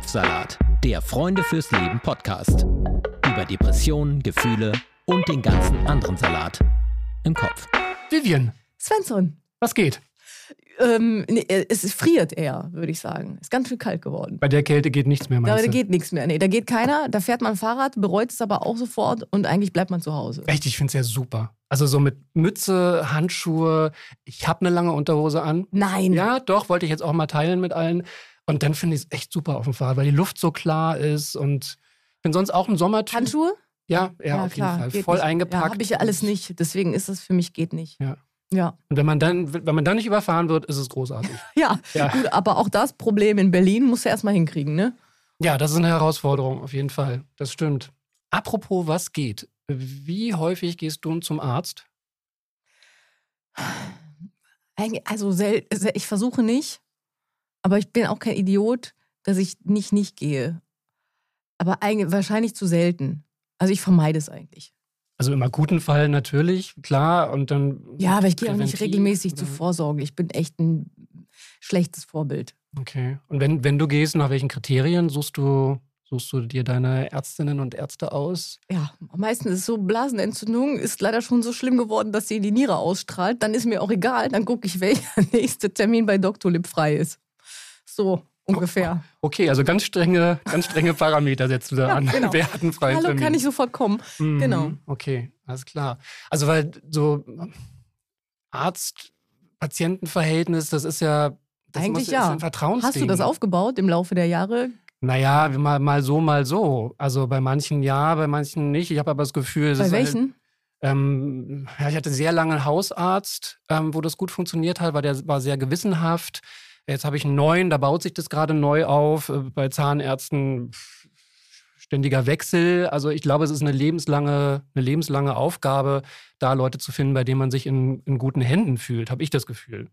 Kopfsalat, der Freunde fürs Leben Podcast. Über Depressionen, Gefühle und den ganzen anderen Salat im Kopf. Vivian, Svensson. was geht? Ähm, nee, es friert eher, würde ich sagen. Ist ganz schön kalt geworden. Bei der Kälte geht nichts mehr, Da, meinst da du? geht nichts mehr. Nee, da geht keiner, da fährt man Fahrrad, bereut es aber auch sofort und eigentlich bleibt man zu Hause. Echt, ich finde es ja super. Also so mit Mütze, Handschuhe. Ich habe eine lange Unterhose an. Nein. Ja, doch, wollte ich jetzt auch mal teilen mit allen. Und dann finde ich es echt super auf dem Fahrrad, weil die Luft so klar ist und ich bin sonst auch ein Sommertyp. Handschuhe? Ja, ja, auf jeden Fall. Voll nicht. eingepackt. Ja, habe ich ja alles nicht. Deswegen ist das für mich geht nicht. Ja. Ja. Und wenn man dann, wenn man dann nicht überfahren wird, ist es großartig. Ja, Ja. gut, aber auch das Problem in Berlin musst du erstmal hinkriegen, ne? Ja, das ist eine Herausforderung, auf jeden Fall. Das stimmt. Apropos, was geht? Wie häufig gehst du zum Arzt? Also ich versuche nicht, aber ich bin auch kein Idiot, dass ich nicht nicht gehe. Aber eigentlich, wahrscheinlich zu selten. Also ich vermeide es eigentlich. Also im akuten Fall natürlich, klar. Und dann. Ja, aber ich gehe auch nicht regelmäßig zur oder? Vorsorge. Ich bin echt ein schlechtes Vorbild. Okay. Und wenn, wenn du gehst, nach welchen Kriterien suchst du, suchst du dir deine Ärztinnen und Ärzte aus? Ja, meistens ist so Blasenentzündung ist leider schon so schlimm geworden, dass sie in die Niere ausstrahlt. Dann ist mir auch egal. Dann gucke ich, welcher nächste Termin bei Doctolib frei ist. So ungefähr. Okay, also ganz strenge, ganz strenge Parameter setzt du da Ja, an. genau. Wer hat einen freien Hallo, Termin? kann ich sofort kommen? Mhm, genau. Okay, alles klar. Also weil so Arzt-Patienten-Verhältnis, das ist ja das Eigentlich muss, ja. Ist ein. Hast du das aufgebaut im Laufe der Jahre? Naja, mal, mal so, mal so. Also bei manchen ja, bei manchen nicht. Ich habe aber das Gefühl, Bei ist halt- welchen? Ähm, ja, ich hatte sehr lange einen Hausarzt, ähm, wo das gut funktioniert hat, weil der war sehr gewissenhaft. Jetzt habe ich einen neuen, da baut sich das gerade neu auf. Äh, Bei Zahnärzten ständiger Wechsel. Also ich glaube, es ist eine lebenslange, eine lebenslange Aufgabe, da Leute zu finden, bei denen man sich in, in guten Händen fühlt, habe ich das Gefühl.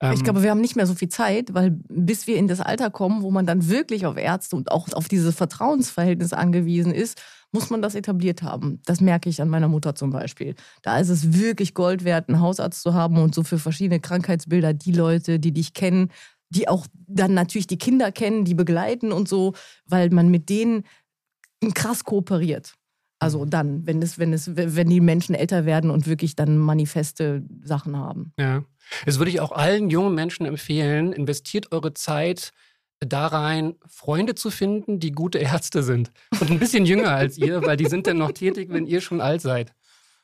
Ähm, Ich glaube, wir haben nicht mehr so viel Zeit, weil bis wir in das Alter kommen, wo man dann wirklich auf Ärzte und auch auf dieses Vertrauensverhältnis angewiesen ist, muss man das etabliert haben. Das merke ich an meiner Mutter zum Beispiel. Da ist es wirklich Gold wert, einen Hausarzt zu haben und so für verschiedene Krankheitsbilder die Leute, die dich kennen, die auch dann natürlich die Kinder kennen, die begleiten und so, weil man mit denen krass kooperiert. Also dann, wenn es, wenn es, wenn die Menschen älter werden und wirklich dann manifeste Sachen haben. Ja. Das würde ich auch allen jungen Menschen empfehlen. Investiert eure Zeit da rein, Freunde zu finden, die gute Ärzte sind. Und ein bisschen jünger als ihr, weil die sind dann noch tätig, wenn ihr schon alt seid.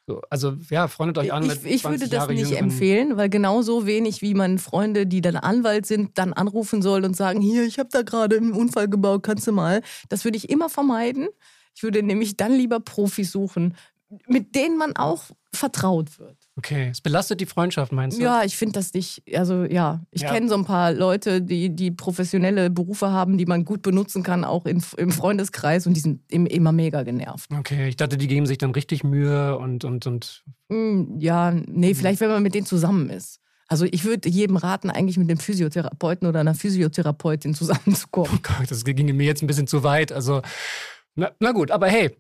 So, also ja, freundet euch an. Ich, mit ich 20 würde das Jahre nicht jüngeren- empfehlen, weil genauso wenig wie man Freunde, die dann Anwalt sind, dann anrufen soll und sagen, hier, ich habe da gerade einen Unfall gebaut, kannst du mal. Das würde ich immer vermeiden. Ich würde nämlich dann lieber Profis suchen, mit denen man auch vertraut wird. Okay, es belastet die Freundschaft, meinst du? Ja, ich finde das nicht, also ja, ich Ja. kenne so ein paar Leute, die, die professionelle Berufe haben, die man gut benutzen kann, auch in, im Freundeskreis und die sind im- immer mega genervt. Okay, ich dachte, die geben sich dann richtig Mühe und, und, und Hm, Ja, nee, vielleicht, wenn man mit denen zusammen ist. Also ich würde jedem raten, eigentlich mit einem Physiotherapeuten oder einer Physiotherapeutin zusammenzukommen. oh Gott, das ginge mir jetzt ein bisschen zu weit. Also, na, na gut, aber hey.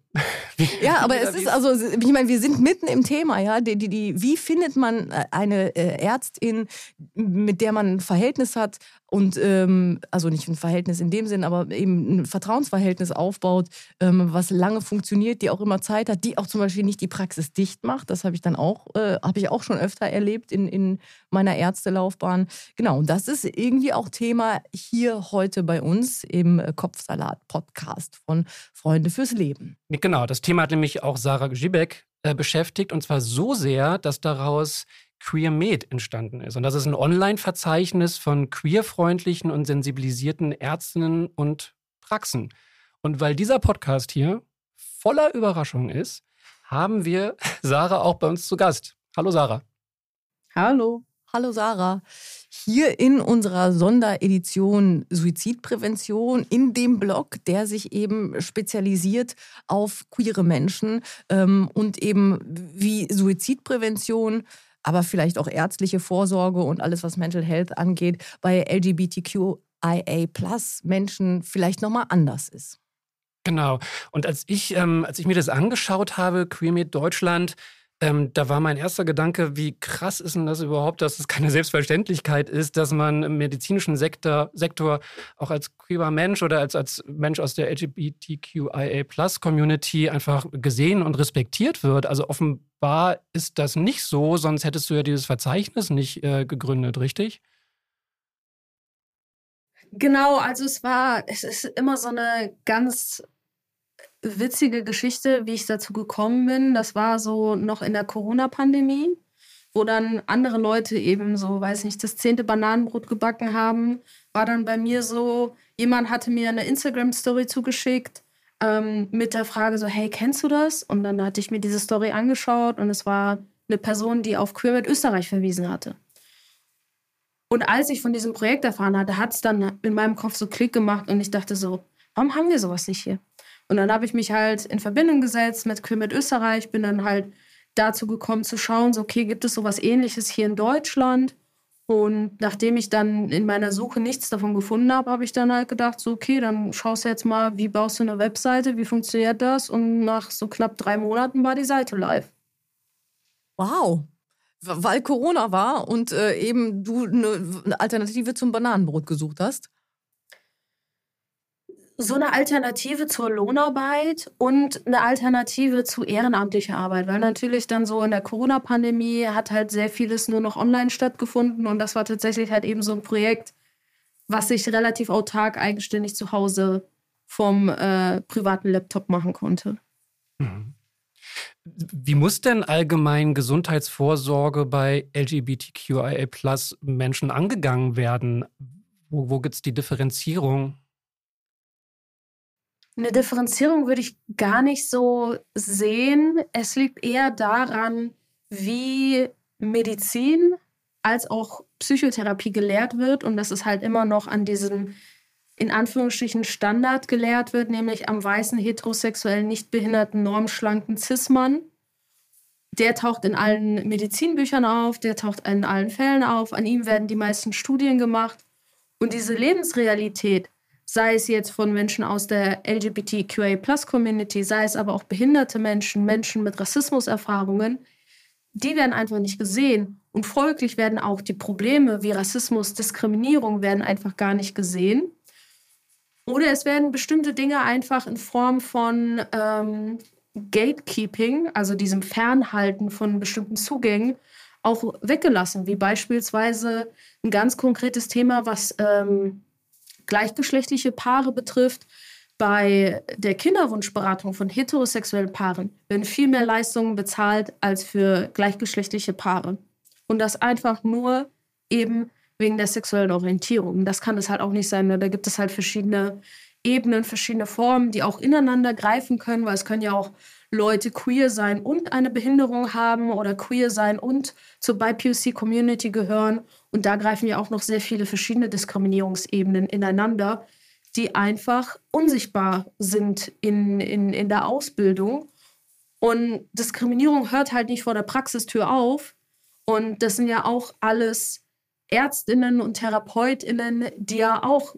Ja, aber es ist also, ich meine, wir sind mitten im Thema, ja. Die, die, die, wie findet man äh, eine äh, Ärztin, mit der man ein Verhältnis hat und ähm, also nicht ein Verhältnis in dem Sinn, aber eben ein Vertrauensverhältnis aufbaut, ähm, was lange funktioniert, die auch immer Zeit hat, die auch zum Beispiel nicht die Praxis dicht macht. Das habe ich dann auch, äh, habe ich auch schon öfter erlebt in, in meiner Ärztelaufbahn. Genau, und das ist irgendwie auch Thema hier heute bei uns im Kopfsalat-Podcast von Freunde fürs Leben. Genau, das Thema hat nämlich auch Sarah Gibek äh, beschäftigt und zwar so sehr, dass daraus Queer Med entstanden ist. Und das ist ein Online-Verzeichnis von queerfreundlichen und sensibilisierten Ärztinnen und Praxen. Und weil dieser Podcast hier voller Überraschungen ist, haben wir Sarah auch bei uns zu Gast. Hallo Sarah. Hallo. Hallo Sarah. Hier in unserer Sonderedition Suizidprävention, in dem Blog, der sich eben spezialisiert auf queere Menschen ähm, und eben wie Suizidprävention, aber vielleicht auch ärztliche Vorsorge und alles, was Mental Health angeht, bei LGBTQIA Menschen vielleicht nochmal anders ist. Genau. Und als ich, ähm, als ich mir das angeschaut habe, Queer Med Deutschland, Ähm, da war mein erster Gedanke, wie krass ist denn das überhaupt, dass es keine Selbstverständlichkeit ist, dass man im medizinischen Sektor, Sektor auch als queerer Mensch oder als, als Mensch aus der LGBTQIA-Plus-Community einfach gesehen und respektiert wird. Also offenbar ist das nicht so, sonst hättest du ja dieses Verzeichnis nicht äh, gegründet, richtig? Genau, also es war, es ist immer so eine ganz witzige Geschichte, wie ich dazu gekommen bin. Das war so noch in der Corona-Pandemie, wo dann andere Leute eben so, weiß nicht, das zehnte Bananenbrot gebacken haben. War dann bei mir so, jemand hatte mir eine Instagram-Story zugeschickt ähm, mit der Frage so, hey, kennst du das? Und dann hatte ich mir diese Story angeschaut und es war eine Person, die auf Queer mit Österreich verwiesen hatte. Und als ich von diesem Projekt erfahren hatte, hat es dann in meinem Kopf so Klick gemacht und ich dachte so, warum haben wir sowas nicht hier? Und dann habe ich mich halt in Verbindung gesetzt mit mit Österreich, bin dann halt dazu gekommen zu schauen, so okay, gibt es sowas ähnliches hier in Deutschland? Und nachdem ich dann in meiner Suche nichts davon gefunden habe, habe ich dann halt gedacht, so okay, dann schaust du jetzt mal, wie baust du eine Webseite, wie funktioniert das? Und nach so knapp drei Monaten war die Seite live. Wow. Weil Corona war und äh, eben du eine Alternative zum Bananenbrot gesucht hast? So eine Alternative zur Lohnarbeit und eine Alternative zu ehrenamtlicher Arbeit, weil natürlich dann so in der Corona-Pandemie hat halt sehr vieles nur noch online stattgefunden und das war tatsächlich halt eben so ein Projekt, was ich relativ autark eigenständig zu Hause vom äh, privaten Laptop machen konnte. Mhm. Wie muss denn allgemein Gesundheitsvorsorge bei LGBTQIA Menschen angegangen werden? Wo, wo gibt es die Differenzierung? Eine Differenzierung würde ich gar nicht so sehen. Es liegt eher daran, wie Medizin als auch Psychotherapie gelehrt wird und dass es halt immer noch an diesem in Anführungsstrichen Standard gelehrt wird, nämlich am weißen, heterosexuellen, nicht behinderten, normschlanken Cis-Mann. Der taucht in allen Medizinbüchern auf, der taucht in allen Fällen auf, an ihm werden die meisten Studien gemacht. Und diese Lebensrealität, sei es jetzt von Menschen aus der LGBTQA-Plus-Community, sei es aber auch behinderte Menschen, Menschen mit Rassismuserfahrungen, die werden einfach nicht gesehen. Und folglich werden auch die Probleme wie Rassismus, Diskriminierung werden einfach gar nicht gesehen. Oder es werden bestimmte Dinge einfach in Form von ähm, Gatekeeping, also diesem Fernhalten von bestimmten Zugängen, auch weggelassen, wie beispielsweise ein ganz konkretes Thema, was ähm, gleichgeschlechtliche Paare betrifft, bei der Kinderwunschberatung von heterosexuellen Paaren werden viel mehr Leistungen bezahlt als für gleichgeschlechtliche Paare. Und das einfach nur eben wegen der sexuellen Orientierung. Das kann es halt auch nicht sein. Ne? Da gibt es halt verschiedene Ebenen, verschiedene Formen, die auch ineinander greifen können, weil es können ja auch Leute queer sein und eine Behinderung haben oder queer sein und zur BIPOC-Community gehören und da greifen ja auch noch sehr viele verschiedene Diskriminierungsebenen ineinander, die einfach unsichtbar sind in, in, in der Ausbildung. Und Diskriminierung hört halt nicht vor der Praxistür auf. Und das sind ja auch alles Ärztinnen und Therapeutinnen, die ja auch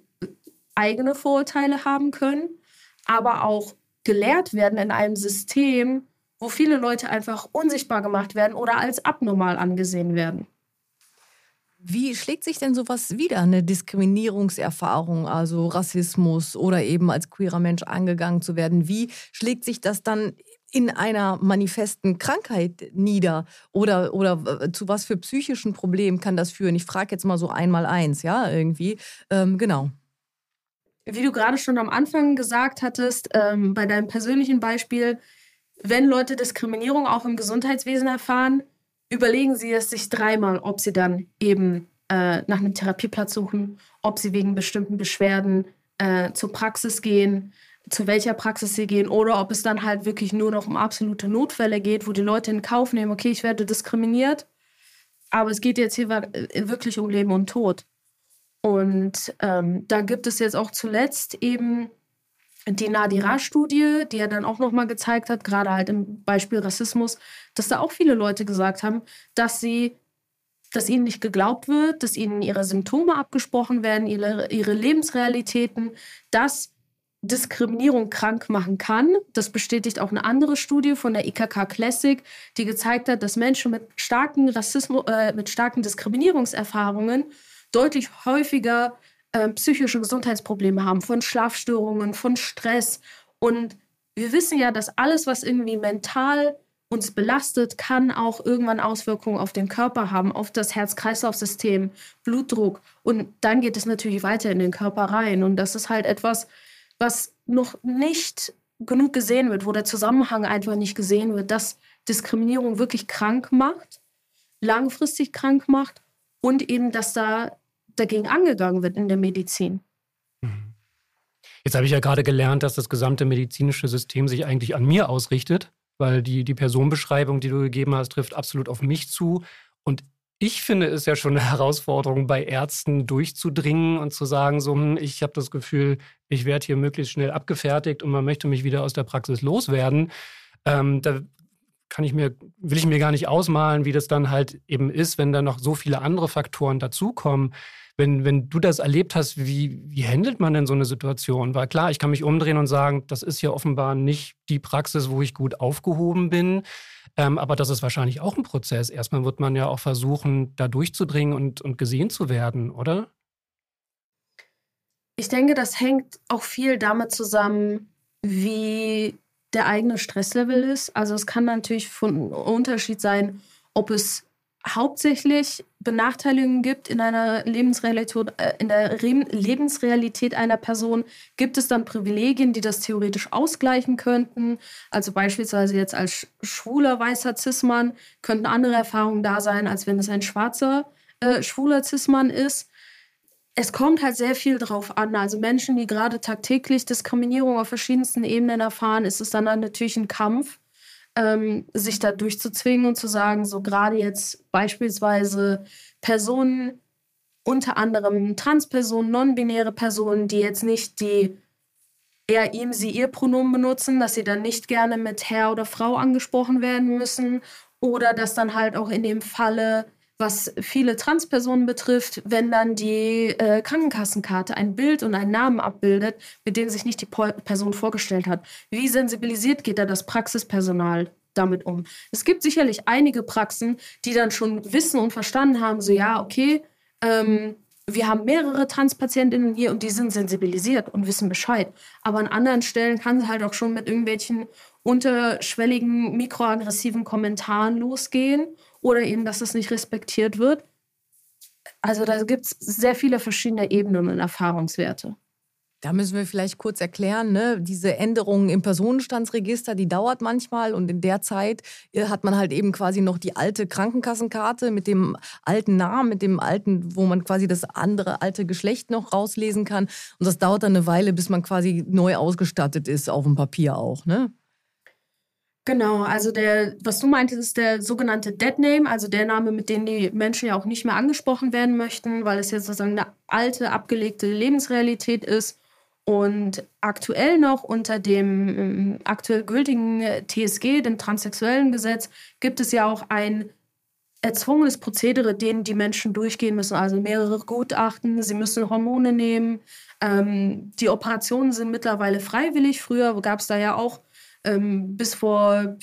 eigene Vorurteile haben können, aber auch gelehrt werden in einem System, wo viele Leute einfach unsichtbar gemacht werden oder als abnormal angesehen werden. Wie schlägt sich denn sowas wieder, eine Diskriminierungserfahrung, also Rassismus oder eben als queerer Mensch angegangen zu werden? Wie schlägt sich das dann in einer manifesten Krankheit nieder? Oder, oder zu was für psychischen Problemen kann das führen? Ich frage jetzt mal so einmal eins, ja, irgendwie. Ähm, genau. Wie du gerade schon am Anfang gesagt hattest, ähm, bei deinem persönlichen Beispiel, wenn Leute Diskriminierung auch im Gesundheitswesen erfahren, überlegen Sie es sich dreimal, ob Sie dann eben äh, nach einem Therapieplatz suchen, ob Sie wegen bestimmten Beschwerden äh, zur Praxis gehen, zu welcher Praxis Sie gehen oder ob es dann halt wirklich nur noch um absolute Notfälle geht, wo die Leute in Kauf nehmen, okay, ich werde diskriminiert, aber es geht jetzt hier wirklich um Leben und Tod. Und ähm, da gibt es jetzt auch zuletzt eben die Nadira-Studie, die ja dann auch nochmal gezeigt hat, gerade halt im Beispiel Rassismus, dass da auch viele Leute gesagt haben, dass sie, dass ihnen nicht geglaubt wird, dass ihnen ihre Symptome abgesprochen werden, ihre, ihre Lebensrealitäten, dass Diskriminierung krank machen kann. Das bestätigt auch eine andere Studie von der IKK Classic, die gezeigt hat, dass Menschen mit starken Rassismus, äh, mit starken Diskriminierungserfahrungen deutlich häufiger äh, psychische Gesundheitsprobleme haben, von Schlafstörungen, von Stress. Und wir wissen ja, dass alles, was irgendwie mental uns belastet, kann auch irgendwann Auswirkungen auf den Körper haben, auf das Herz-Kreislauf-System, Blutdruck. Und dann geht es natürlich weiter in den Körper rein. Und das ist halt etwas, was noch nicht genug gesehen wird, wo der Zusammenhang einfach nicht gesehen wird, dass Diskriminierung wirklich krank macht, langfristig krank macht und eben, dass da dagegen angegangen wird in der Medizin. Mhm. Jetzt habe ich ja gerade gelernt, dass das gesamte medizinische System sich eigentlich an mir ausrichtet weil die, die Personenbeschreibung, die du gegeben hast, trifft absolut auf mich zu. Und ich finde es ja schon eine Herausforderung, bei Ärzten durchzudringen und zu sagen, so, hm, ich habe das Gefühl, ich werde hier möglichst schnell abgefertigt und man möchte mich wieder aus der Praxis loswerden. Ähm, da kann ich mir, will ich mir gar nicht ausmalen, wie das dann halt eben ist, wenn da noch so viele andere Faktoren dazukommen. Wenn, wenn du das erlebt hast, wie, wie handelt man denn so eine Situation? Weil klar, ich kann mich umdrehen und sagen, das ist ja offenbar nicht die Praxis, wo ich gut aufgehoben bin. Ähm, aber das ist wahrscheinlich auch ein Prozess. Erstmal wird man ja auch versuchen, da durchzudringen und, und gesehen zu werden, oder? Ich denke, das hängt auch viel damit zusammen, wie der eigene Stresslevel ist. Also es kann natürlich von Unterschied sein, ob es hauptsächlich Benachteiligungen gibt in einer Lebensrealität, äh, in der Re Lebensrealität einer Person, gibt es dann Privilegien, die das theoretisch ausgleichen könnten. Also beispielsweise jetzt als schwuler weißer Cis-Mann könnten andere Erfahrungen da sein, als wenn es ein schwarzer äh, schwuler Cis-Mann ist. Es kommt halt sehr viel drauf an. Also Menschen, die gerade tagtäglich Diskriminierung auf verschiedensten Ebenen erfahren, ist es dann natürlich ein Kampf ähm, sich da durchzuzwingen und zu sagen, so gerade jetzt beispielsweise Personen, unter anderem Transpersonen, non-binäre Personen, die jetzt nicht die eher ihm, sie, ihr Pronomen benutzen, dass sie dann nicht gerne mit Herr oder Frau angesprochen werden müssen oder dass dann halt auch in dem Falle was viele Transpersonen betrifft, wenn dann die äh, Krankenkassenkarte ein Bild und einen Namen abbildet, mit dem sich nicht die Person vorgestellt hat. Wie sensibilisiert geht da das Praxispersonal damit um? Es gibt sicherlich einige Praxen, die dann schon wissen und verstanden haben, so ja, okay, ähm, wir haben mehrere Transpatientinnen hier und die sind sensibilisiert und wissen Bescheid. Aber an anderen Stellen kann es halt auch schon mit irgendwelchen unterschwelligen, mikroaggressiven Kommentaren losgehen oder eben, dass es nicht respektiert wird. Also da gibt es sehr viele verschiedene Ebenen und Erfahrungswerte. Da müssen wir vielleicht kurz erklären, ne? diese Änderungen im Personenstandsregister, die dauert manchmal und in der Zeit äh, hat man halt eben quasi noch die alte Krankenkassenkarte mit dem alten Namen, mit dem alten, wo man quasi das andere alte Geschlecht noch rauslesen kann. Und das dauert dann eine Weile, bis man quasi neu ausgestattet ist, auf dem Papier auch. Ne? Genau, also der, was du meintest, ist der sogenannte Dead Name, also der Name, mit dem die Menschen ja auch nicht mehr angesprochen werden möchten, weil es jetzt sozusagen eine alte, abgelegte Lebensrealität ist. Und aktuell noch unter dem ähm, aktuell gültigen TSG, dem transsexuellen Gesetz, gibt es ja auch ein erzwungenes Prozedere, den die Menschen durchgehen müssen. Also mehrere Gutachten, sie müssen Hormone nehmen. Ähm, die Operationen sind mittlerweile freiwillig. Früher gab es da ja auch ähm, bis vor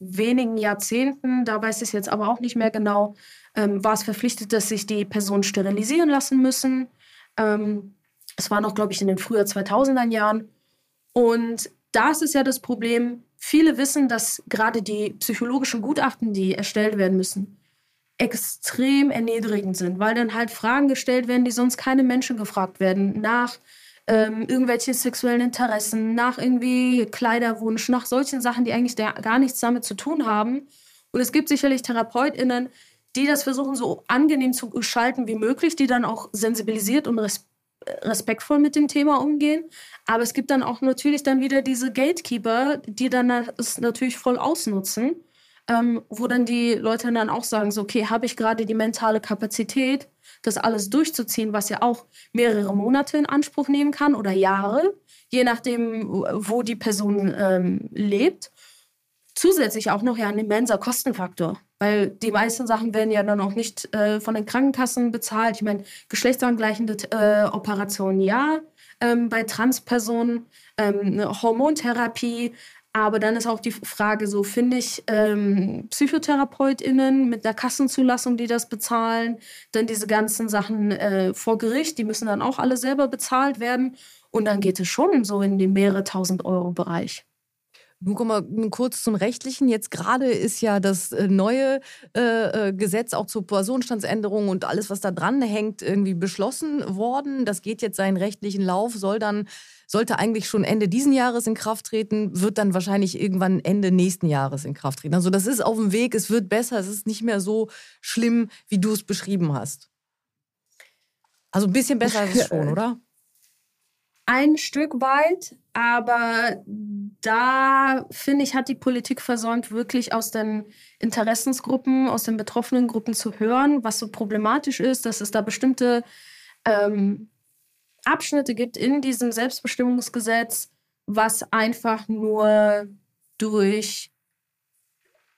wenigen Jahrzehnten, da weiß ich jetzt aber auch nicht mehr genau, ähm, war es verpflichtet, dass sich die Personen sterilisieren lassen müssen. Ähm, das war noch, glaube ich, in den früher 2000er Jahren. Und da ist es ja das Problem, viele wissen, dass gerade die psychologischen Gutachten, die erstellt werden müssen, extrem erniedrigend sind, weil dann halt Fragen gestellt werden, die sonst keine Menschen gefragt werden, nach ähm, irgendwelche sexuellen Interessen, nach irgendwie Kleiderwunsch, nach solchen Sachen, die eigentlich gar nichts damit zu tun haben. Und es gibt sicherlich TherapeutInnen, die das versuchen, so angenehm zu gestalten wie möglich, die dann auch sensibilisiert und res respektvoll mit dem Thema umgehen. Aber es gibt dann auch natürlich dann wieder diese Gatekeeper, die dann es natürlich voll ausnutzen, ähm, wo dann die Leute dann auch sagen, so, okay, habe ich gerade die mentale Kapazität, das alles durchzuziehen, was ja auch mehrere Monate in Anspruch nehmen kann oder Jahre, je nachdem, wo die Person ähm, lebt. Zusätzlich auch noch ja ein immenser Kostenfaktor, weil die meisten Sachen werden ja dann auch nicht äh, von den Krankenkassen bezahlt. Ich meine, geschlechtsangleichende äh, Operationen ja, ähm, bei Transpersonen, ähm, Hormontherapie. Aber dann ist auch die Frage, so finde ich ähm, PsychotherapeutInnen mit einer Kassenzulassung, die das bezahlen. Dann diese ganzen Sachen äh, vor Gericht, die müssen dann auch alle selber bezahlt werden. Und dann geht es schon so in den mehrere tausend Euro Bereich. Nun kommen wir kurz zum Rechtlichen. Jetzt gerade ist ja das äh, neue äh, äh, Gesetz auch zur Personenstandsänderung und alles, was da dran hängt, irgendwie beschlossen worden. Das geht jetzt seinen rechtlichen Lauf, soll dann, sollte eigentlich schon Ende diesen Jahres in Kraft treten, wird dann wahrscheinlich irgendwann Ende nächsten Jahres in Kraft treten. Also das ist auf dem Weg, es wird besser, es ist nicht mehr so schlimm, wie du es beschrieben hast. Also ein bisschen besser ist es schon, oder? Ein Stück weit, aber da finde ich, hat die Politik versäumt, wirklich aus den Interessensgruppen, aus den betroffenen Gruppen zu hören, was so problematisch ist, dass es da bestimmte ähm, Abschnitte gibt in diesem Selbstbestimmungsgesetz, was einfach nur durch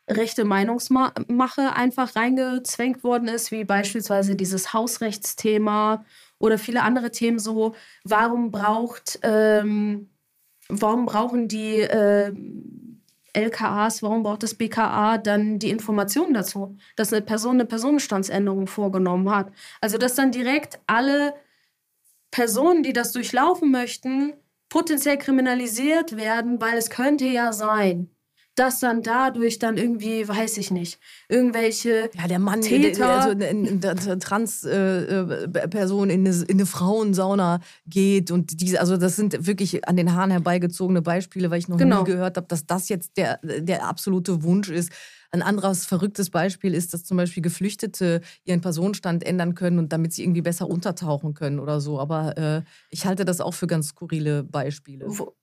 rechte Meinungsmache einfach reingezwängt worden ist, wie beispielsweise dieses Hausrechtsthema oder viele andere Themen so, warum braucht, ähm, warum brauchen die äh, LKAs, warum braucht das BKA dann die Informationen dazu, dass eine Person eine Personenstandsänderung vorgenommen hat? Also, dass dann direkt alle Personen, die das durchlaufen möchten, potenziell kriminalisiert werden, weil es könnte ja sein, dass dann dadurch dann irgendwie, weiß ich nicht, irgendwelche ja, der Mann, Täter, also eine, eine Transperson äh, in, eine, in eine Frauensauna geht und diese, also das sind wirklich an den Haaren herbeigezogene Beispiele, weil ich noch genau. nie gehört habe, dass das jetzt der, der absolute Wunsch ist. Ein anderes verrücktes Beispiel ist, dass zum Beispiel Geflüchtete ihren Personenstand ändern können und damit sie irgendwie besser untertauchen können oder so. Aber äh, ich halte das auch für ganz skurrile Beispiele. Wo,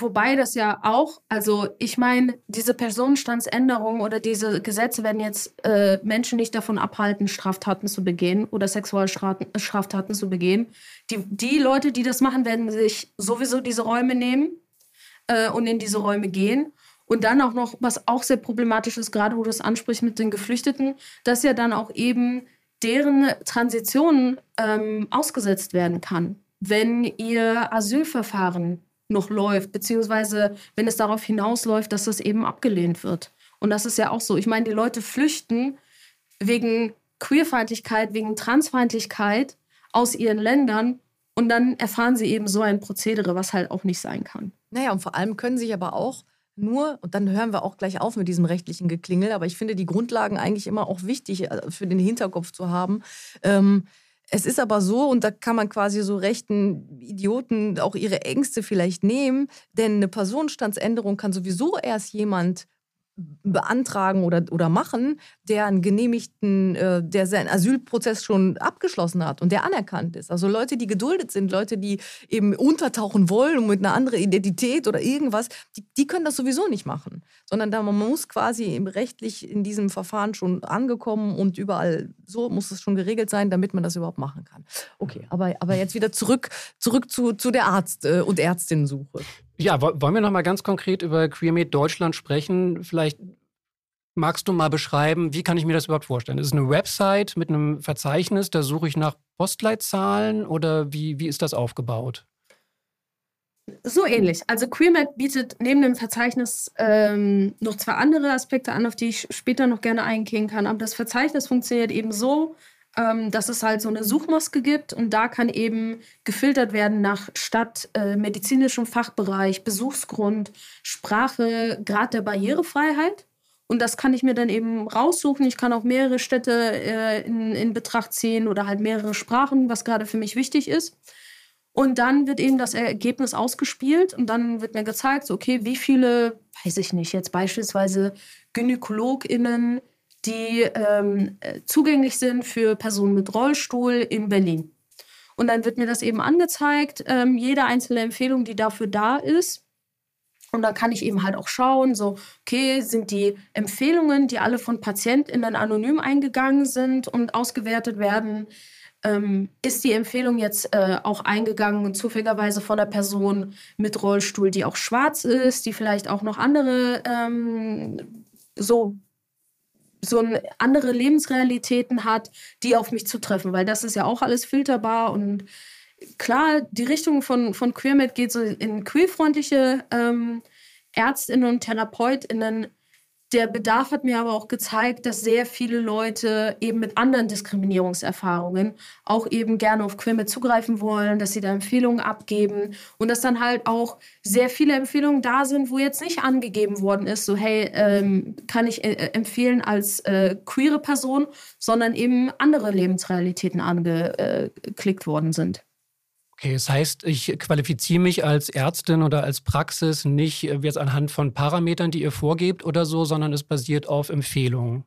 Wobei das ja auch, also ich meine, diese Personenstandsänderung oder diese Gesetze werden jetzt äh, Menschen nicht davon abhalten, Straftaten zu begehen oder Sexualstraftaten zu begehen. Die, die Leute, die das machen, werden sich sowieso diese Räume nehmen äh, und in diese Räume gehen. Und dann auch noch, was auch sehr problematisch ist, gerade wo du es ansprichst mit den Geflüchteten, dass ja dann auch eben deren Transition ähm, ausgesetzt werden kann, wenn ihr Asylverfahren noch läuft, beziehungsweise wenn es darauf hinausläuft, dass das eben abgelehnt wird. Und das ist ja auch so. Ich meine, die Leute flüchten wegen Queerfeindlichkeit, wegen Transfeindlichkeit aus ihren Ländern und dann erfahren sie eben so ein Prozedere, was halt auch nicht sein kann. Naja, und vor allem können sich aber auch nur, und dann hören wir auch gleich auf mit diesem rechtlichen Geklingel, aber ich finde die Grundlagen eigentlich immer auch wichtig äh, für den Hinterkopf zu haben. Ähm, es ist aber so, und da kann man quasi so rechten Idioten auch ihre Ängste vielleicht nehmen, denn eine Personenstandsänderung kann sowieso erst jemand beantragen oder, oder machen, der einen genehmigten, äh, der seinen Asylprozess schon abgeschlossen hat und der anerkannt ist. Also Leute, die geduldet sind, Leute, die eben untertauchen wollen und mit einer anderen Identität oder irgendwas, die, die können das sowieso nicht machen. Sondern da man muss quasi rechtlich in diesem Verfahren schon angekommen und überall so muss es schon geregelt sein, damit man das überhaupt machen kann. Okay, aber, aber jetzt wieder zurück, zurück zu, zu der Arzt- äh, und Ärztinnensuche. Ja, wollen wir noch mal ganz konkret über QueerMed Deutschland sprechen? Vielleicht magst du mal beschreiben, wie kann ich mir das überhaupt vorstellen? Ist es eine Website mit einem Verzeichnis, da suche ich nach Postleitzahlen oder wie, wie ist das aufgebaut? So ähnlich. Also QueerMed bietet neben dem Verzeichnis ähm, noch zwei andere Aspekte an, auf die ich später noch gerne eingehen kann. Aber das Verzeichnis funktioniert eben so, ähm, dass es halt so eine Suchmaske gibt und da kann eben gefiltert werden nach Stadt, äh, medizinischem Fachbereich, Besuchsgrund, Sprache, Grad der Barrierefreiheit. Und das kann ich mir dann eben raussuchen. Ich kann auch mehrere Städte äh, in, in Betracht ziehen oder halt mehrere Sprachen, was gerade für mich wichtig ist. Und dann wird eben das Ergebnis ausgespielt und dann wird mir gezeigt, so, okay, wie viele, weiß ich nicht, jetzt beispielsweise GynäkologInnen die ähm, zugänglich sind für Personen mit Rollstuhl in Berlin. Und dann wird mir das eben angezeigt, ähm, jede einzelne Empfehlung, die dafür da ist. Und dann kann ich eben halt auch schauen, so, okay, sind die Empfehlungen, die alle von PatientInnen anonym eingegangen sind und ausgewertet werden, ähm, ist die Empfehlung jetzt äh, auch eingegangen zufälligerweise von einer Person mit Rollstuhl, die auch schwarz ist, die vielleicht auch noch andere ähm, so so andere Lebensrealitäten hat, die auf mich zutreffen, weil das ist ja auch alles filterbar und klar, die Richtung von, von QueerMed geht so in queerfreundliche ähm, Ärztinnen und TherapeutInnen der Bedarf hat mir aber auch gezeigt, dass sehr viele Leute eben mit anderen Diskriminierungserfahrungen auch eben gerne auf Quimme zugreifen wollen, dass sie da Empfehlungen abgeben und dass dann halt auch sehr viele Empfehlungen da sind, wo jetzt nicht angegeben worden ist, so hey, ähm, kann ich äh, empfehlen als äh, queere Person, sondern eben andere Lebensrealitäten angeklickt worden sind. Okay, das heißt, ich qualifiziere mich als Ärztin oder als Praxis nicht äh, jetzt anhand von Parametern, die ihr vorgebt oder so, sondern es basiert auf Empfehlungen.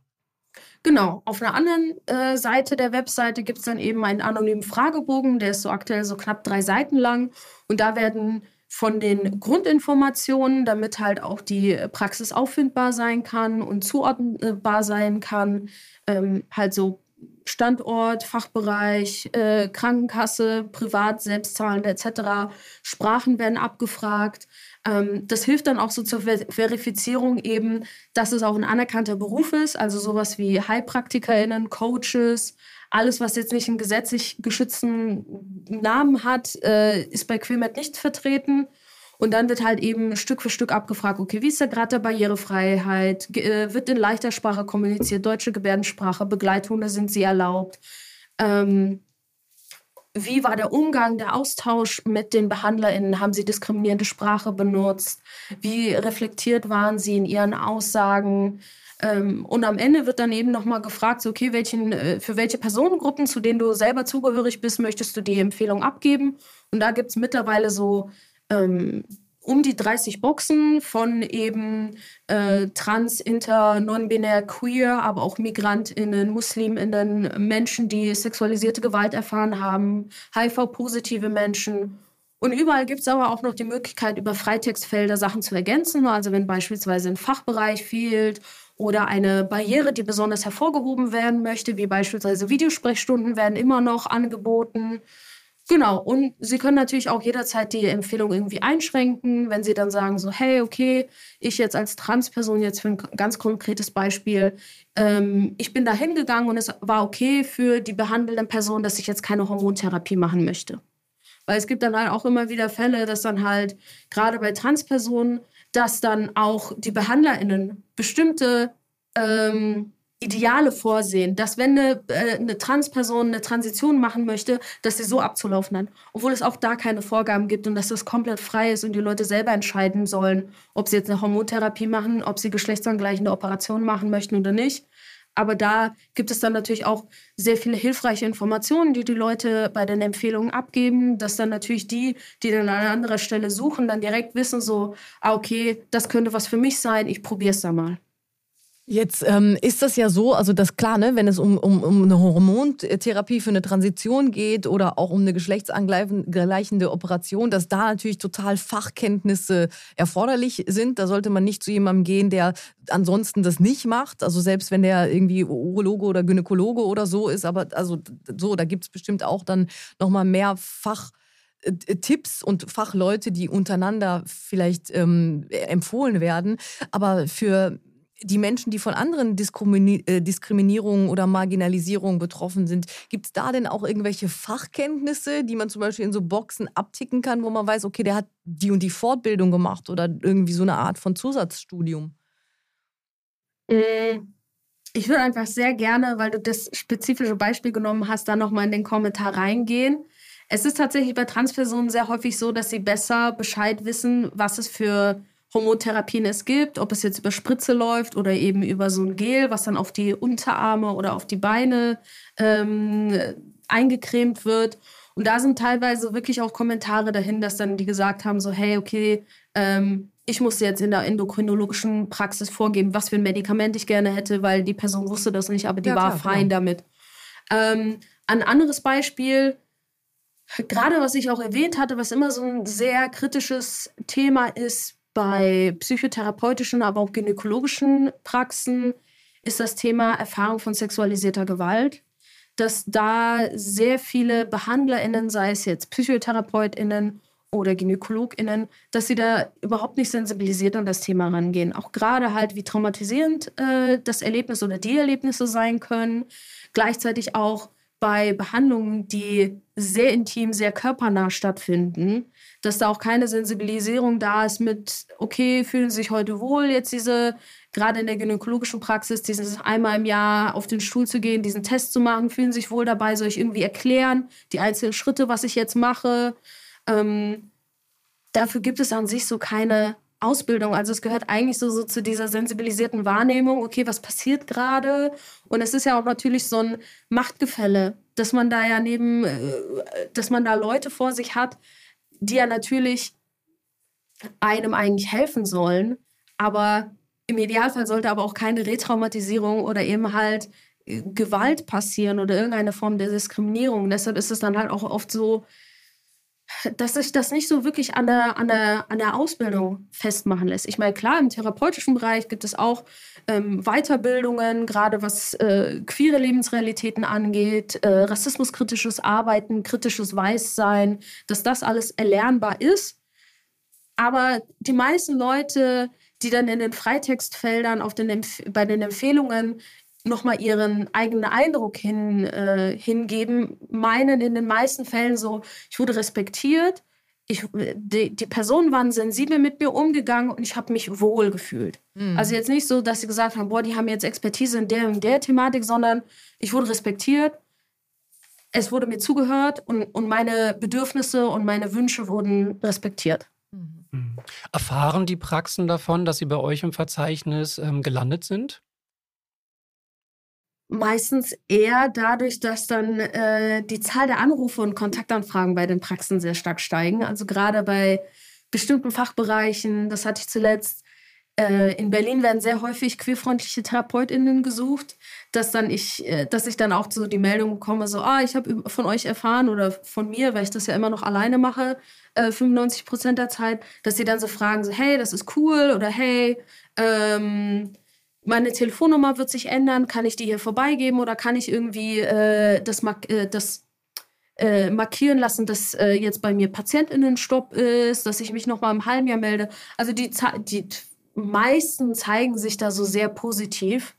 Genau, auf einer anderen äh, Seite der Webseite gibt es dann eben einen anonymen Fragebogen, der ist so aktuell so knapp drei Seiten lang. Und da werden von den Grundinformationen, damit halt auch die Praxis auffindbar sein kann und zuordnbar sein kann, ähm, halt so Standort, Fachbereich, äh, Krankenkasse, privat, selbstzahlende etc. Sprachen werden abgefragt. Ähm, das hilft dann auch so zur Ver Verifizierung eben, dass es auch ein anerkannter Beruf ist, also sowas wie HeilpraktikerInnen, Coaches, alles, was jetzt nicht einen gesetzlich geschützten Namen hat, äh, ist bei Quillmet nicht vertreten. Und dann wird halt eben Stück für Stück abgefragt, okay, wie ist da gerade der Barrierefreiheit? Äh, wird in leichter Sprache kommuniziert? Deutsche Gebärdensprache, Begleithunde sind sie erlaubt? Ähm, wie war der Umgang, der Austausch mit den BehandlerInnen? Haben sie diskriminierende Sprache benutzt? Wie reflektiert waren sie in ihren Aussagen? Ähm, und am Ende wird dann eben nochmal gefragt, so, okay, welchen, äh, für welche Personengruppen, zu denen du selber zugehörig bist, möchtest du die Empfehlung abgeben? Und da gibt es mittlerweile so ähm, um die 30 Boxen von eben äh, trans, inter, non-binär, queer, aber auch MigrantInnen, MuslimInnen, Menschen, die sexualisierte Gewalt erfahren haben, HIV-positive Menschen. Und überall gibt es aber auch noch die Möglichkeit, über Freitextfelder Sachen zu ergänzen. Also wenn beispielsweise ein Fachbereich fehlt oder eine Barriere, die besonders hervorgehoben werden möchte, wie beispielsweise Videosprechstunden werden immer noch angeboten. Genau, und Sie können natürlich auch jederzeit die Empfehlung irgendwie einschränken, wenn Sie dann sagen, so, hey, okay, ich jetzt als Transperson, jetzt für ein ganz konkretes Beispiel, ähm, ich bin da hingegangen und es war okay für die behandelnde Person, dass ich jetzt keine Hormontherapie machen möchte. Weil es gibt dann halt auch immer wieder Fälle, dass dann halt gerade bei Transpersonen, dass dann auch die BehandlerInnen bestimmte ähm, Ideale vorsehen, dass wenn eine, äh, eine Transperson eine Transition machen möchte, dass sie so abzulaufen hat. Obwohl es auch da keine Vorgaben gibt und dass das komplett frei ist und die Leute selber entscheiden sollen, ob sie jetzt eine Hormontherapie machen, ob sie geschlechtsangleichende Operationen machen möchten oder nicht. Aber da gibt es dann natürlich auch sehr viele hilfreiche Informationen, die die Leute bei den Empfehlungen abgeben, dass dann natürlich die, die dann an anderer Stelle suchen, dann direkt wissen, so, ah, okay, das könnte was für mich sein, ich probiere es da mal. Jetzt ähm, ist das ja so, also das klar, ne, wenn es um, um, um eine Hormontherapie für eine Transition geht oder auch um eine geschlechtsangleichende Operation, dass da natürlich total Fachkenntnisse erforderlich sind. Da sollte man nicht zu jemandem gehen, der ansonsten das nicht macht. Also selbst wenn der irgendwie Urologe oder Gynäkologe oder so ist, aber also so, da gibt es bestimmt auch dann nochmal mehr Fach. Äh, Tipps und Fachleute, die untereinander vielleicht ähm, empfohlen werden. Aber für die Menschen, die von anderen äh, Diskriminierungen oder Marginalisierungen betroffen sind, gibt es da denn auch irgendwelche Fachkenntnisse, die man zum Beispiel in so Boxen abticken kann, wo man weiß, okay, der hat die und die Fortbildung gemacht oder irgendwie so eine Art von Zusatzstudium? Äh, ich würde einfach sehr gerne, weil du das spezifische Beispiel genommen hast, da nochmal in den Kommentar reingehen. Es ist tatsächlich bei Transpersonen sehr häufig so, dass sie besser Bescheid wissen, was es für Hormontherapien es gibt, ob es jetzt über Spritze läuft oder eben über so ein Gel, was dann auf die Unterarme oder auf die Beine ähm, eingecremt wird. Und da sind teilweise wirklich auch Kommentare dahin, dass dann die gesagt haben, so hey, okay, ähm, ich musste jetzt in der endokrinologischen Praxis vorgeben, was für ein Medikament ich gerne hätte, weil die Person wusste das nicht, aber die ja, war klar, fein klar. damit. Ähm, ein anderes Beispiel, gerade was ich auch erwähnt hatte, was immer so ein sehr kritisches Thema ist, bei psychotherapeutischen, aber auch gynäkologischen Praxen ist das Thema Erfahrung von sexualisierter Gewalt, dass da sehr viele BehandlerInnen, sei es jetzt PsychotherapeutInnen oder GynäkologInnen, dass sie da überhaupt nicht sensibilisiert an das Thema rangehen. Auch gerade halt, wie traumatisierend äh, das Erlebnis oder die Erlebnisse sein können. Gleichzeitig auch, bei Behandlungen, die sehr intim, sehr körpernah stattfinden, dass da auch keine Sensibilisierung da ist mit, okay, fühlen Sie sich heute wohl, jetzt diese, gerade in der gynäkologischen Praxis, dieses einmal im Jahr auf den Stuhl zu gehen, diesen Test zu machen, fühlen Sie sich wohl dabei, soll ich irgendwie erklären, die einzelnen Schritte, was ich jetzt mache. Ähm, dafür gibt es an sich so keine Ausbildung. Also es gehört eigentlich so, so zu dieser sensibilisierten Wahrnehmung, okay, was passiert gerade? Und es ist ja auch natürlich so ein Machtgefälle, dass man da ja neben, äh, dass man da Leute vor sich hat, die ja natürlich einem eigentlich helfen sollen, aber im Idealfall sollte aber auch keine Retraumatisierung oder eben halt äh, Gewalt passieren oder irgendeine Form der Diskriminierung. Deshalb ist es dann halt auch oft so, dass sich das nicht so wirklich an der, an der, an der Ausbildung festmachen lässt. Ich meine, klar, im therapeutischen Bereich gibt es auch ähm, Weiterbildungen, gerade was äh, queere Lebensrealitäten angeht, äh, rassismuskritisches Arbeiten, kritisches Weißsein, dass das alles erlernbar ist. Aber die meisten Leute, die dann in den Freitextfeldern auf den bei den Empfehlungen nochmal ihren eigenen Eindruck hin, äh, hingeben, meinen in den meisten Fällen so, ich wurde respektiert, ich, die, die Personen waren sensibel mit mir umgegangen und ich habe mich wohl gefühlt. Mhm. Also jetzt nicht so, dass sie gesagt haben, boah, die haben jetzt Expertise in der und der Thematik, sondern ich wurde respektiert, es wurde mir zugehört und, und meine Bedürfnisse und meine Wünsche wurden respektiert. Mhm. Erfahren die Praxen davon, dass sie bei euch im Verzeichnis ähm, gelandet sind? Meistens eher dadurch, dass dann äh, die Zahl der Anrufe und Kontaktanfragen bei den Praxen sehr stark steigen. Also gerade bei bestimmten Fachbereichen, das hatte ich zuletzt. Äh, in Berlin werden sehr häufig queerfreundliche TherapeutInnen gesucht, dass dann ich, äh, dass ich dann auch so die Meldung bekomme, so, ah, ich habe von euch erfahren oder von mir, weil ich das ja immer noch alleine mache, 95 äh, Prozent der Zeit, dass sie dann so fragen, so, hey, das ist cool oder hey, ähm, meine Telefonnummer wird sich ändern, kann ich die hier vorbeigeben oder kann ich irgendwie äh, das, äh, das äh, markieren lassen, dass äh, jetzt bei mir PatientInnenstopp ist, dass ich mich noch mal im halben Jahr melde. Also die, die meisten zeigen sich da so sehr positiv.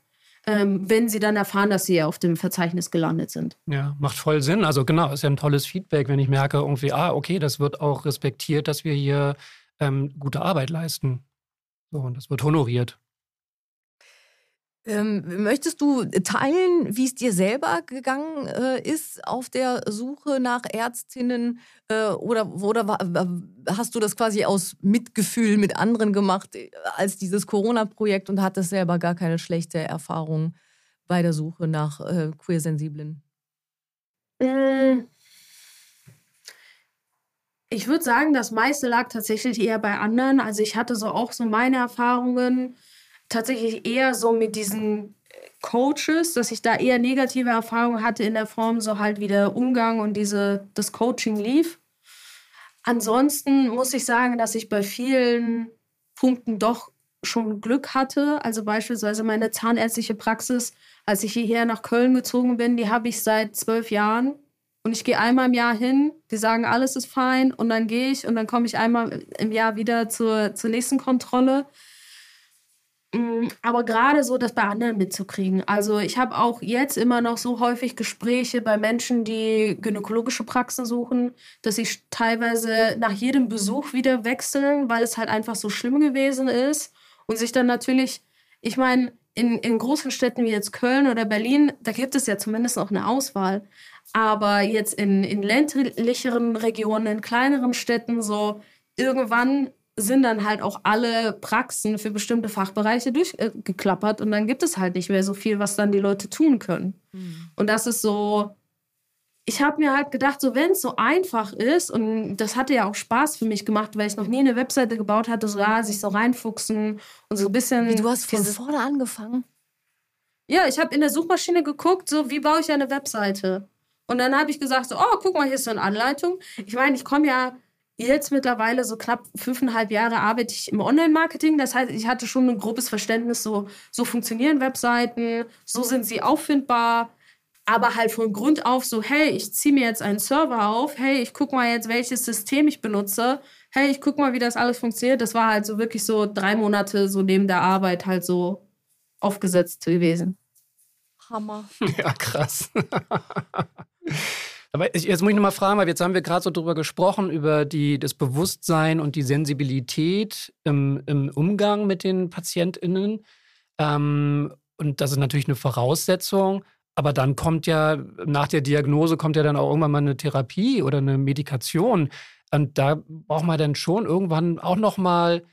Ähm, wenn sie dann erfahren, dass sie auf dem Verzeichnis gelandet sind. Ja, macht voll Sinn. Also genau, ist ja ein tolles Feedback, wenn ich merke, irgendwie, ah, okay, das wird auch respektiert, dass wir hier ähm, gute Arbeit leisten. So, und das wird honoriert. Ähm, möchtest du teilen, wie es dir selber gegangen äh, ist auf der Suche nach Ärztinnen? Äh, oder oder hast du das quasi aus Mitgefühl mit anderen gemacht äh, als dieses Corona-Projekt und hattest selber gar keine schlechte Erfahrung bei der Suche nach äh, queersensiblen? Äh, ich würde sagen, das meiste lag tatsächlich eher bei anderen. Also ich hatte so auch so meine Erfahrungen tatsächlich eher so mit diesen Coaches, dass ich da eher negative Erfahrungen hatte in der Form, so halt wie der Umgang und diese, das Coaching lief. Ansonsten muss ich sagen, dass ich bei vielen Punkten doch schon Glück hatte. Also beispielsweise meine zahnärztliche Praxis, als ich hierher nach Köln gezogen bin, die habe ich seit zwölf Jahren. Und ich gehe einmal im Jahr hin, die sagen, alles ist fein und dann gehe ich und dann komme ich einmal im Jahr wieder zur, zur nächsten Kontrolle. Mm, aber gerade so das bei anderen mitzukriegen. Also ich habe auch jetzt immer noch so häufig Gespräche bei Menschen, die gynäkologische Praxen suchen, dass sie teilweise nach jedem Besuch wieder wechseln, weil es halt einfach so schlimm gewesen ist. Und sich dann natürlich, ich meine, in, in großen Städten wie jetzt Köln oder Berlin, da gibt es ja zumindest noch eine Auswahl. Aber jetzt in, in ländlicheren Regionen, in kleineren Städten, so irgendwann sind dann halt auch alle Praxen für bestimmte Fachbereiche durchgeklappert und dann gibt es halt nicht mehr so viel, was dann die Leute tun können. Mhm. Und das ist so, ich habe mir halt gedacht, so wenn es so einfach ist und das hatte ja auch Spaß für mich gemacht, weil ich noch nie eine Webseite gebaut hatte, so ja, sich so reinfuchsen und so ein bisschen. Wie, du hast von vorne angefangen? Ja, ich habe in der Suchmaschine geguckt, so wie baue ich eine Webseite. Und dann habe ich gesagt, so, oh, guck mal, hier ist so eine Anleitung. Ich meine, ich komme ja jetzt mittlerweile so knapp fünfeinhalb Jahre arbeite ich im Online-Marketing. Das heißt, ich hatte schon ein grobes Verständnis, so, so funktionieren Webseiten, so sind sie auffindbar. Aber halt von Grund auf so, hey, ich ziehe mir jetzt einen Server auf, hey, ich gucke mal jetzt, welches System ich benutze, hey, ich gucke mal, wie das alles funktioniert. Das war halt so wirklich so drei Monate so neben der Arbeit halt so aufgesetzt gewesen. Hammer. Ja, krass. Aber jetzt muss ich nochmal fragen, weil jetzt haben wir gerade so drüber gesprochen, über die, das Bewusstsein und die Sensibilität im, im Umgang mit den PatientInnen. Ähm, und das ist natürlich eine Voraussetzung. Aber dann kommt ja, nach der Diagnose kommt ja dann auch irgendwann mal eine Therapie oder eine Medikation. Und da braucht man dann schon irgendwann auch nochmal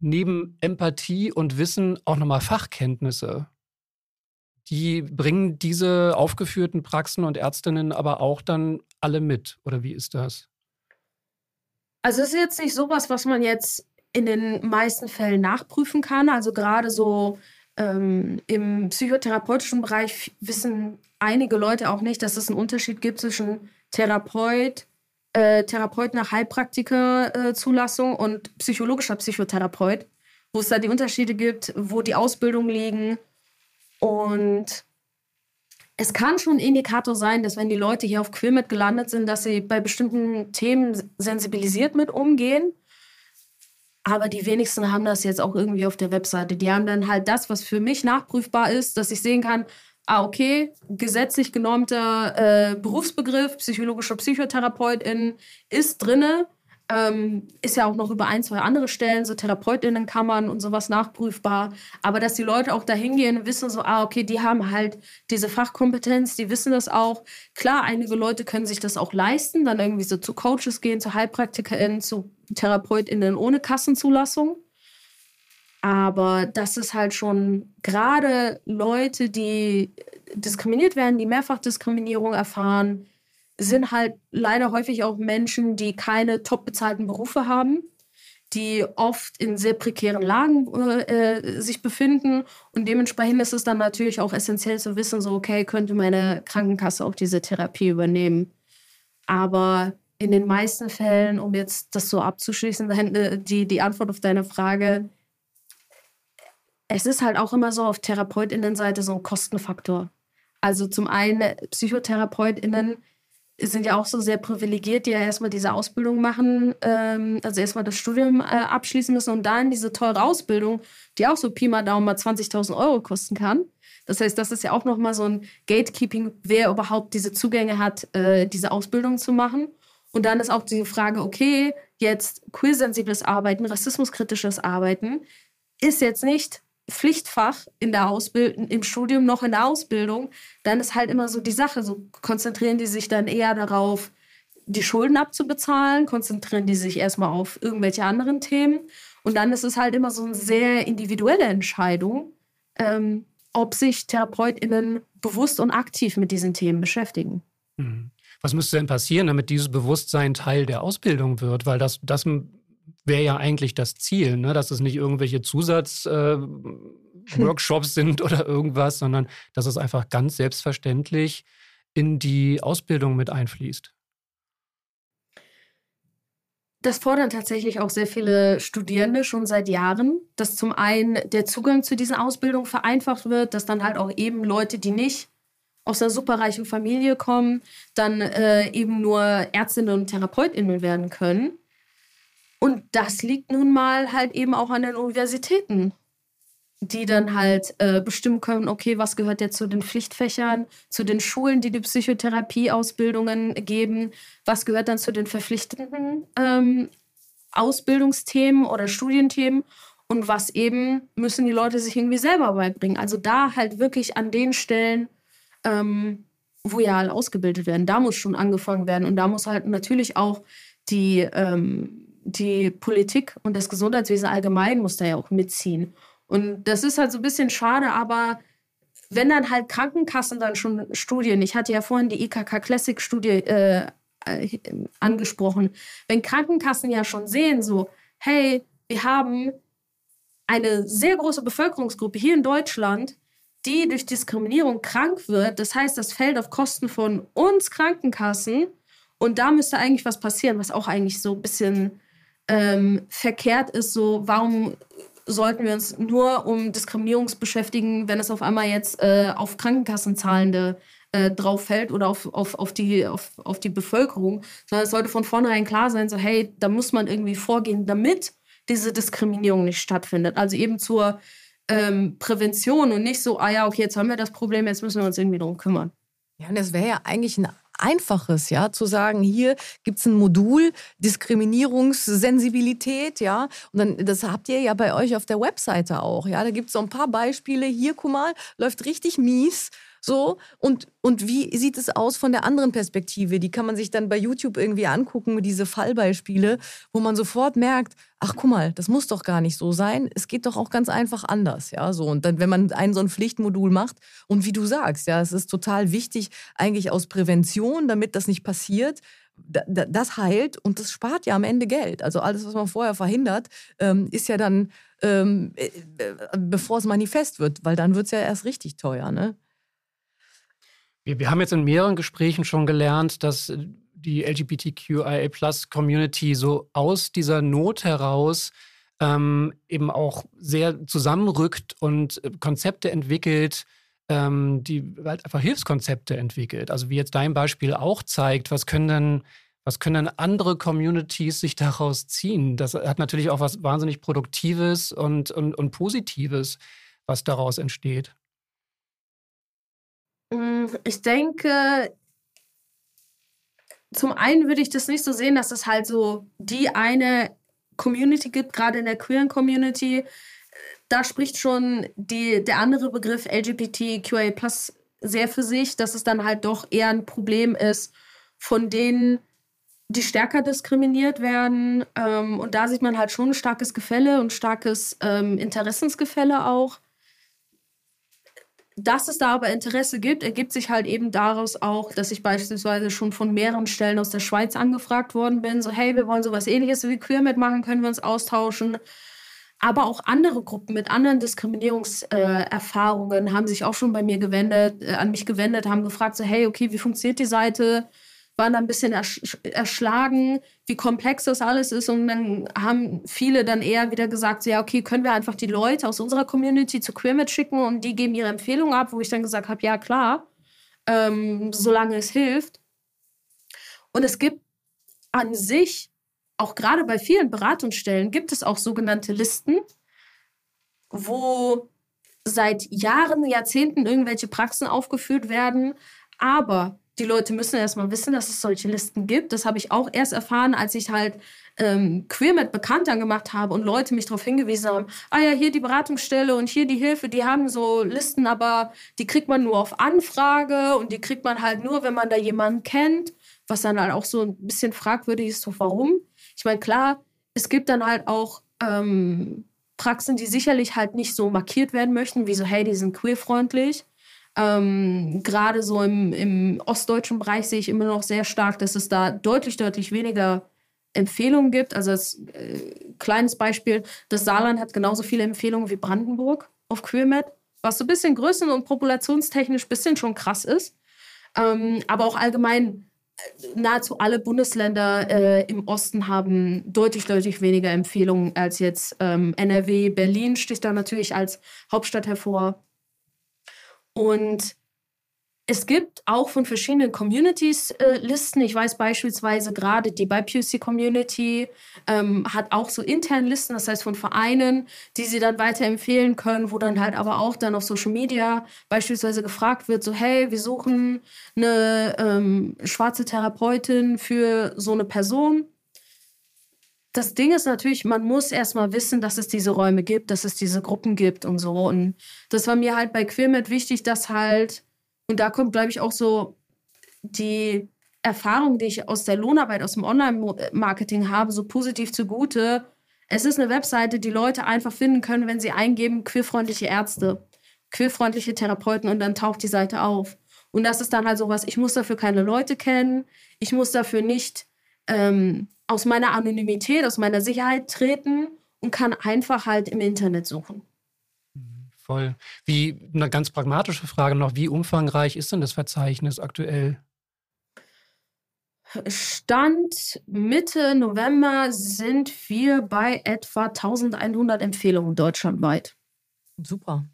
neben Empathie und Wissen auch nochmal Fachkenntnisse die bringen diese aufgeführten Praxen und Ärztinnen aber auch dann alle mit. Oder wie ist das? Also es ist jetzt nicht sowas, was man jetzt in den meisten Fällen nachprüfen kann. Also gerade so ähm, im psychotherapeutischen Bereich wissen einige Leute auch nicht, dass es einen Unterschied gibt zwischen Therapeut, äh, Therapeut nach Heilpraktiker-Zulassung äh, und psychologischer Psychotherapeut, wo es da die Unterschiede gibt, wo die Ausbildungen liegen und es kann schon ein Indikator sein, dass wenn die Leute hier auf Quilmet gelandet sind, dass sie bei bestimmten Themen sensibilisiert mit umgehen. Aber die wenigsten haben das jetzt auch irgendwie auf der Webseite. Die haben dann halt das, was für mich nachprüfbar ist, dass ich sehen kann, ah, okay, gesetzlich genormter äh, Berufsbegriff, psychologischer Psychotherapeutin ist drinne. Ähm, ist ja auch noch über ein, zwei andere Stellen, so Therapeutinnenkammern und sowas nachprüfbar. Aber dass die Leute auch da hingehen und wissen so, ah, okay, die haben halt diese Fachkompetenz, die wissen das auch. Klar, einige Leute können sich das auch leisten, dann irgendwie so zu Coaches gehen, zu HeilpraktikerInnen, zu TherapeutInnen ohne Kassenzulassung. Aber das ist halt schon gerade Leute, die diskriminiert werden, die Mehrfachdiskriminierung erfahren, sind halt leider häufig auch Menschen, die keine top bezahlten Berufe haben, die oft in sehr prekären Lagen äh, sich befinden. Und dementsprechend ist es dann natürlich auch essentiell zu wissen, so, okay, könnte meine Krankenkasse auch diese Therapie übernehmen. Aber in den meisten Fällen, um jetzt das so abzuschließen, äh, die, die Antwort auf deine Frage, es ist halt auch immer so auf TherapeutInnenseite so ein Kostenfaktor. Also zum einen PsychotherapeutInnen sind ja auch so sehr privilegiert, die ja erstmal diese Ausbildung machen, ähm, also erstmal das Studium äh, abschließen müssen und dann diese teure Ausbildung, die auch so Pi mal Daumen mal 20.000 Euro kosten kann. Das heißt, das ist ja auch nochmal so ein Gatekeeping, wer überhaupt diese Zugänge hat, äh, diese Ausbildung zu machen. Und dann ist auch die Frage, okay, jetzt queersensibles Arbeiten, rassismuskritisches Arbeiten ist jetzt nicht Pflichtfach in der Ausbildung, im Studium noch in der Ausbildung, dann ist halt immer so die Sache, so konzentrieren die sich dann eher darauf, die Schulden abzubezahlen, konzentrieren die sich erstmal auf irgendwelche anderen Themen. Und dann ist es halt immer so eine sehr individuelle Entscheidung, ähm, ob sich TherapeutInnen bewusst und aktiv mit diesen Themen beschäftigen. Mhm. Was müsste denn passieren, damit dieses Bewusstsein Teil der Ausbildung wird? Weil das, das wäre ja eigentlich das Ziel, ne? dass es nicht irgendwelche Zusatzworkshops äh, sind oder irgendwas, sondern dass es einfach ganz selbstverständlich in die Ausbildung mit einfließt. Das fordern tatsächlich auch sehr viele Studierende schon seit Jahren, dass zum einen der Zugang zu diesen Ausbildungen vereinfacht wird, dass dann halt auch eben Leute, die nicht aus einer superreichen Familie kommen, dann äh, eben nur Ärztinnen und Therapeutinnen werden können. Und das liegt nun mal halt eben auch an den Universitäten, die dann halt äh, bestimmen können, okay, was gehört jetzt zu den Pflichtfächern, zu den Schulen, die die Psychotherapieausbildungen geben, was gehört dann zu den verpflichtenden ähm, Ausbildungsthemen oder Studienthemen? Und was eben müssen die Leute sich irgendwie selber beibringen. Also da halt wirklich an den Stellen, ähm, wo ja alle ausgebildet werden, da muss schon angefangen werden. Und da muss halt natürlich auch die ähm, die Politik und das Gesundheitswesen allgemein muss da ja auch mitziehen. Und das ist halt so ein bisschen schade, aber wenn dann halt Krankenkassen dann schon Studien, ich hatte ja vorhin die IKK Classic Studie äh, äh, angesprochen, wenn Krankenkassen ja schon sehen, so, hey, wir haben eine sehr große Bevölkerungsgruppe hier in Deutschland, die durch Diskriminierung krank wird, das heißt, das fällt auf Kosten von uns Krankenkassen und da müsste eigentlich was passieren, was auch eigentlich so ein bisschen ähm, verkehrt ist, so warum sollten wir uns nur um Diskriminierung beschäftigen, wenn es auf einmal jetzt äh, auf Krankenkassenzahlende äh, drauf fällt oder auf, auf, auf, die, auf, auf die Bevölkerung, sondern es sollte von vornherein klar sein, so hey, da muss man irgendwie vorgehen, damit diese Diskriminierung nicht stattfindet. Also eben zur ähm, Prävention und nicht so, ah ja, okay, jetzt haben wir das Problem, jetzt müssen wir uns irgendwie drum kümmern. Ja, und das wäre ja eigentlich ein einfaches, ja, zu sagen, hier gibt es ein Modul Diskriminierungssensibilität, ja, und dann, das habt ihr ja bei euch auf der Webseite auch, ja, da gibt es so ein paar Beispiele, hier, guck mal, läuft richtig mies, so, und, und wie sieht es aus von der anderen Perspektive? Die kann man sich dann bei YouTube irgendwie angucken, diese Fallbeispiele, wo man sofort merkt, ach guck mal, das muss doch gar nicht so sein. Es geht doch auch ganz einfach anders, ja, so. Und dann, wenn man ein so ein Pflichtmodul macht und wie du sagst, ja, es ist total wichtig, eigentlich aus Prävention, damit das nicht passiert, das heilt und das spart ja am Ende Geld. Also alles, was man vorher verhindert, ähm, ist ja dann, ähm, äh, äh, bevor es manifest wird, weil dann wird es ja erst richtig teuer, ne? Wir, wir haben jetzt in mehreren Gesprächen schon gelernt, dass die LGBTQIA-Plus-Community so aus dieser Not heraus ähm, eben auch sehr zusammenrückt und äh, Konzepte entwickelt, ähm, die halt einfach Hilfskonzepte entwickelt. Also wie jetzt dein Beispiel auch zeigt, was können denn, was können andere Communities sich daraus ziehen? Das hat natürlich auch was wahnsinnig Produktives und, und, und Positives, was daraus entsteht. Mm, ich denke, zum einen würde ich das nicht so sehen, dass es halt so die eine Community gibt, gerade in der queeren Community. Da spricht schon die, der andere Begriff LGBTQIA sehr für sich, dass es dann halt doch eher ein Problem ist, von denen die stärker diskriminiert werden. Ähm, und da sieht man halt schon ein starkes Gefälle und starkes ähm, Interessensgefälle auch. Dass es da aber Interesse gibt, ergibt sich halt eben daraus auch, dass ich beispielsweise schon von mehreren Stellen aus der Schweiz angefragt worden bin, so hey, wir wollen sowas ähnliches wie Queer mitmachen, können wir uns austauschen. Aber auch andere Gruppen mit anderen Diskriminierungserfahrungen haben sich auch schon bei mir gewendet, äh, an mich gewendet, haben gefragt, so hey, okay, wie funktioniert die Seite? Waren da ein bisschen ersch erschlagen, wie komplex das alles ist. Und dann haben viele dann eher wieder gesagt, ja, okay, können wir einfach die Leute aus unserer Community zu Queermet schicken und die geben ihre Empfehlung ab, wo ich dann gesagt habe, ja, klar, ähm, solange es hilft. Und es gibt an sich, auch gerade bei vielen Beratungsstellen, gibt es auch sogenannte Listen, wo seit Jahren, Jahrzehnten irgendwelche Praxen aufgeführt werden, aber die Leute müssen erstmal wissen, dass es solche Listen gibt. Das habe ich auch erst erfahren, als ich halt ähm, Queermet bekannter gemacht habe und Leute mich darauf hingewiesen haben, ah ja, hier die Beratungsstelle und hier die Hilfe, die haben so Listen, aber die kriegt man nur auf Anfrage und die kriegt man halt nur, wenn man da jemanden kennt, was dann halt auch so ein bisschen fragwürdig ist, so warum. Ich meine, klar, es gibt dann halt auch ähm, Praxen, die sicherlich halt nicht so markiert werden möchten, wie so, hey, die sind queerfreundlich. Ähm, Gerade so im, im ostdeutschen Bereich sehe ich immer noch sehr stark, dass es da deutlich, deutlich weniger Empfehlungen gibt. Also als äh, kleines Beispiel, das Saarland hat genauso viele Empfehlungen wie Brandenburg auf QueerMed, was so ein bisschen größen- und populationstechnisch ein bisschen schon krass ist. Ähm, aber auch allgemein äh, nahezu alle Bundesländer äh, im Osten haben deutlich, deutlich weniger Empfehlungen als jetzt ähm, NRW. Berlin sticht da natürlich als Hauptstadt hervor. Und es gibt auch von verschiedenen Communities äh, Listen. Ich weiß beispielsweise gerade die BIPUC Community ähm, hat auch so interne Listen, das heißt von Vereinen, die sie dann weiterempfehlen können, wo dann halt aber auch dann auf Social Media beispielsweise gefragt wird, so hey, wir suchen eine ähm, schwarze Therapeutin für so eine Person das Ding ist natürlich, man muss erstmal wissen, dass es diese Räume gibt, dass es diese Gruppen gibt und so. Und das war mir halt bei Queermet wichtig, dass halt, und da kommt, glaube ich, auch so die Erfahrung, die ich aus der Lohnarbeit, aus dem Online-Marketing habe, so positiv zugute. Es ist eine Webseite, die Leute einfach finden können, wenn sie eingeben, queerfreundliche Ärzte, queerfreundliche Therapeuten und dann taucht die Seite auf. Und das ist dann halt sowas, ich muss dafür keine Leute kennen, ich muss dafür nicht ähm, aus meiner Anonymität, aus meiner Sicherheit treten und kann einfach halt im Internet suchen. Voll. Wie eine ganz pragmatische Frage noch, wie umfangreich ist denn das Verzeichnis aktuell? Stand Mitte November sind wir bei etwa 1100 Empfehlungen deutschlandweit. Super.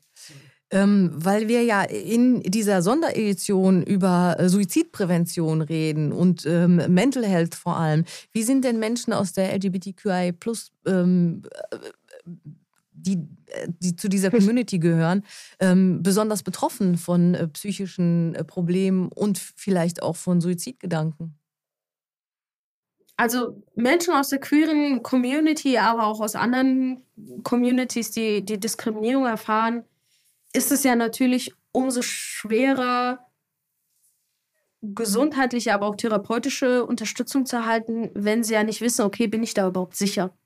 Ähm, weil wir ja in dieser Sonderedition über äh, Suizidprävention reden und ähm, Mental Health vor allem. Wie sind denn Menschen aus der LGBTQI plus ähm, die, die die zu dieser Community gehören, ähm, besonders betroffen von äh, psychischen äh, Problemen und vielleicht auch von Suizidgedanken? Also Menschen aus der queeren Community, aber auch aus anderen Communities, die die Diskriminierung erfahren, ist es ja natürlich umso schwerer, gesundheitliche, aber auch therapeutische Unterstützung zu erhalten, wenn sie ja nicht wissen, okay, bin ich da überhaupt sicher?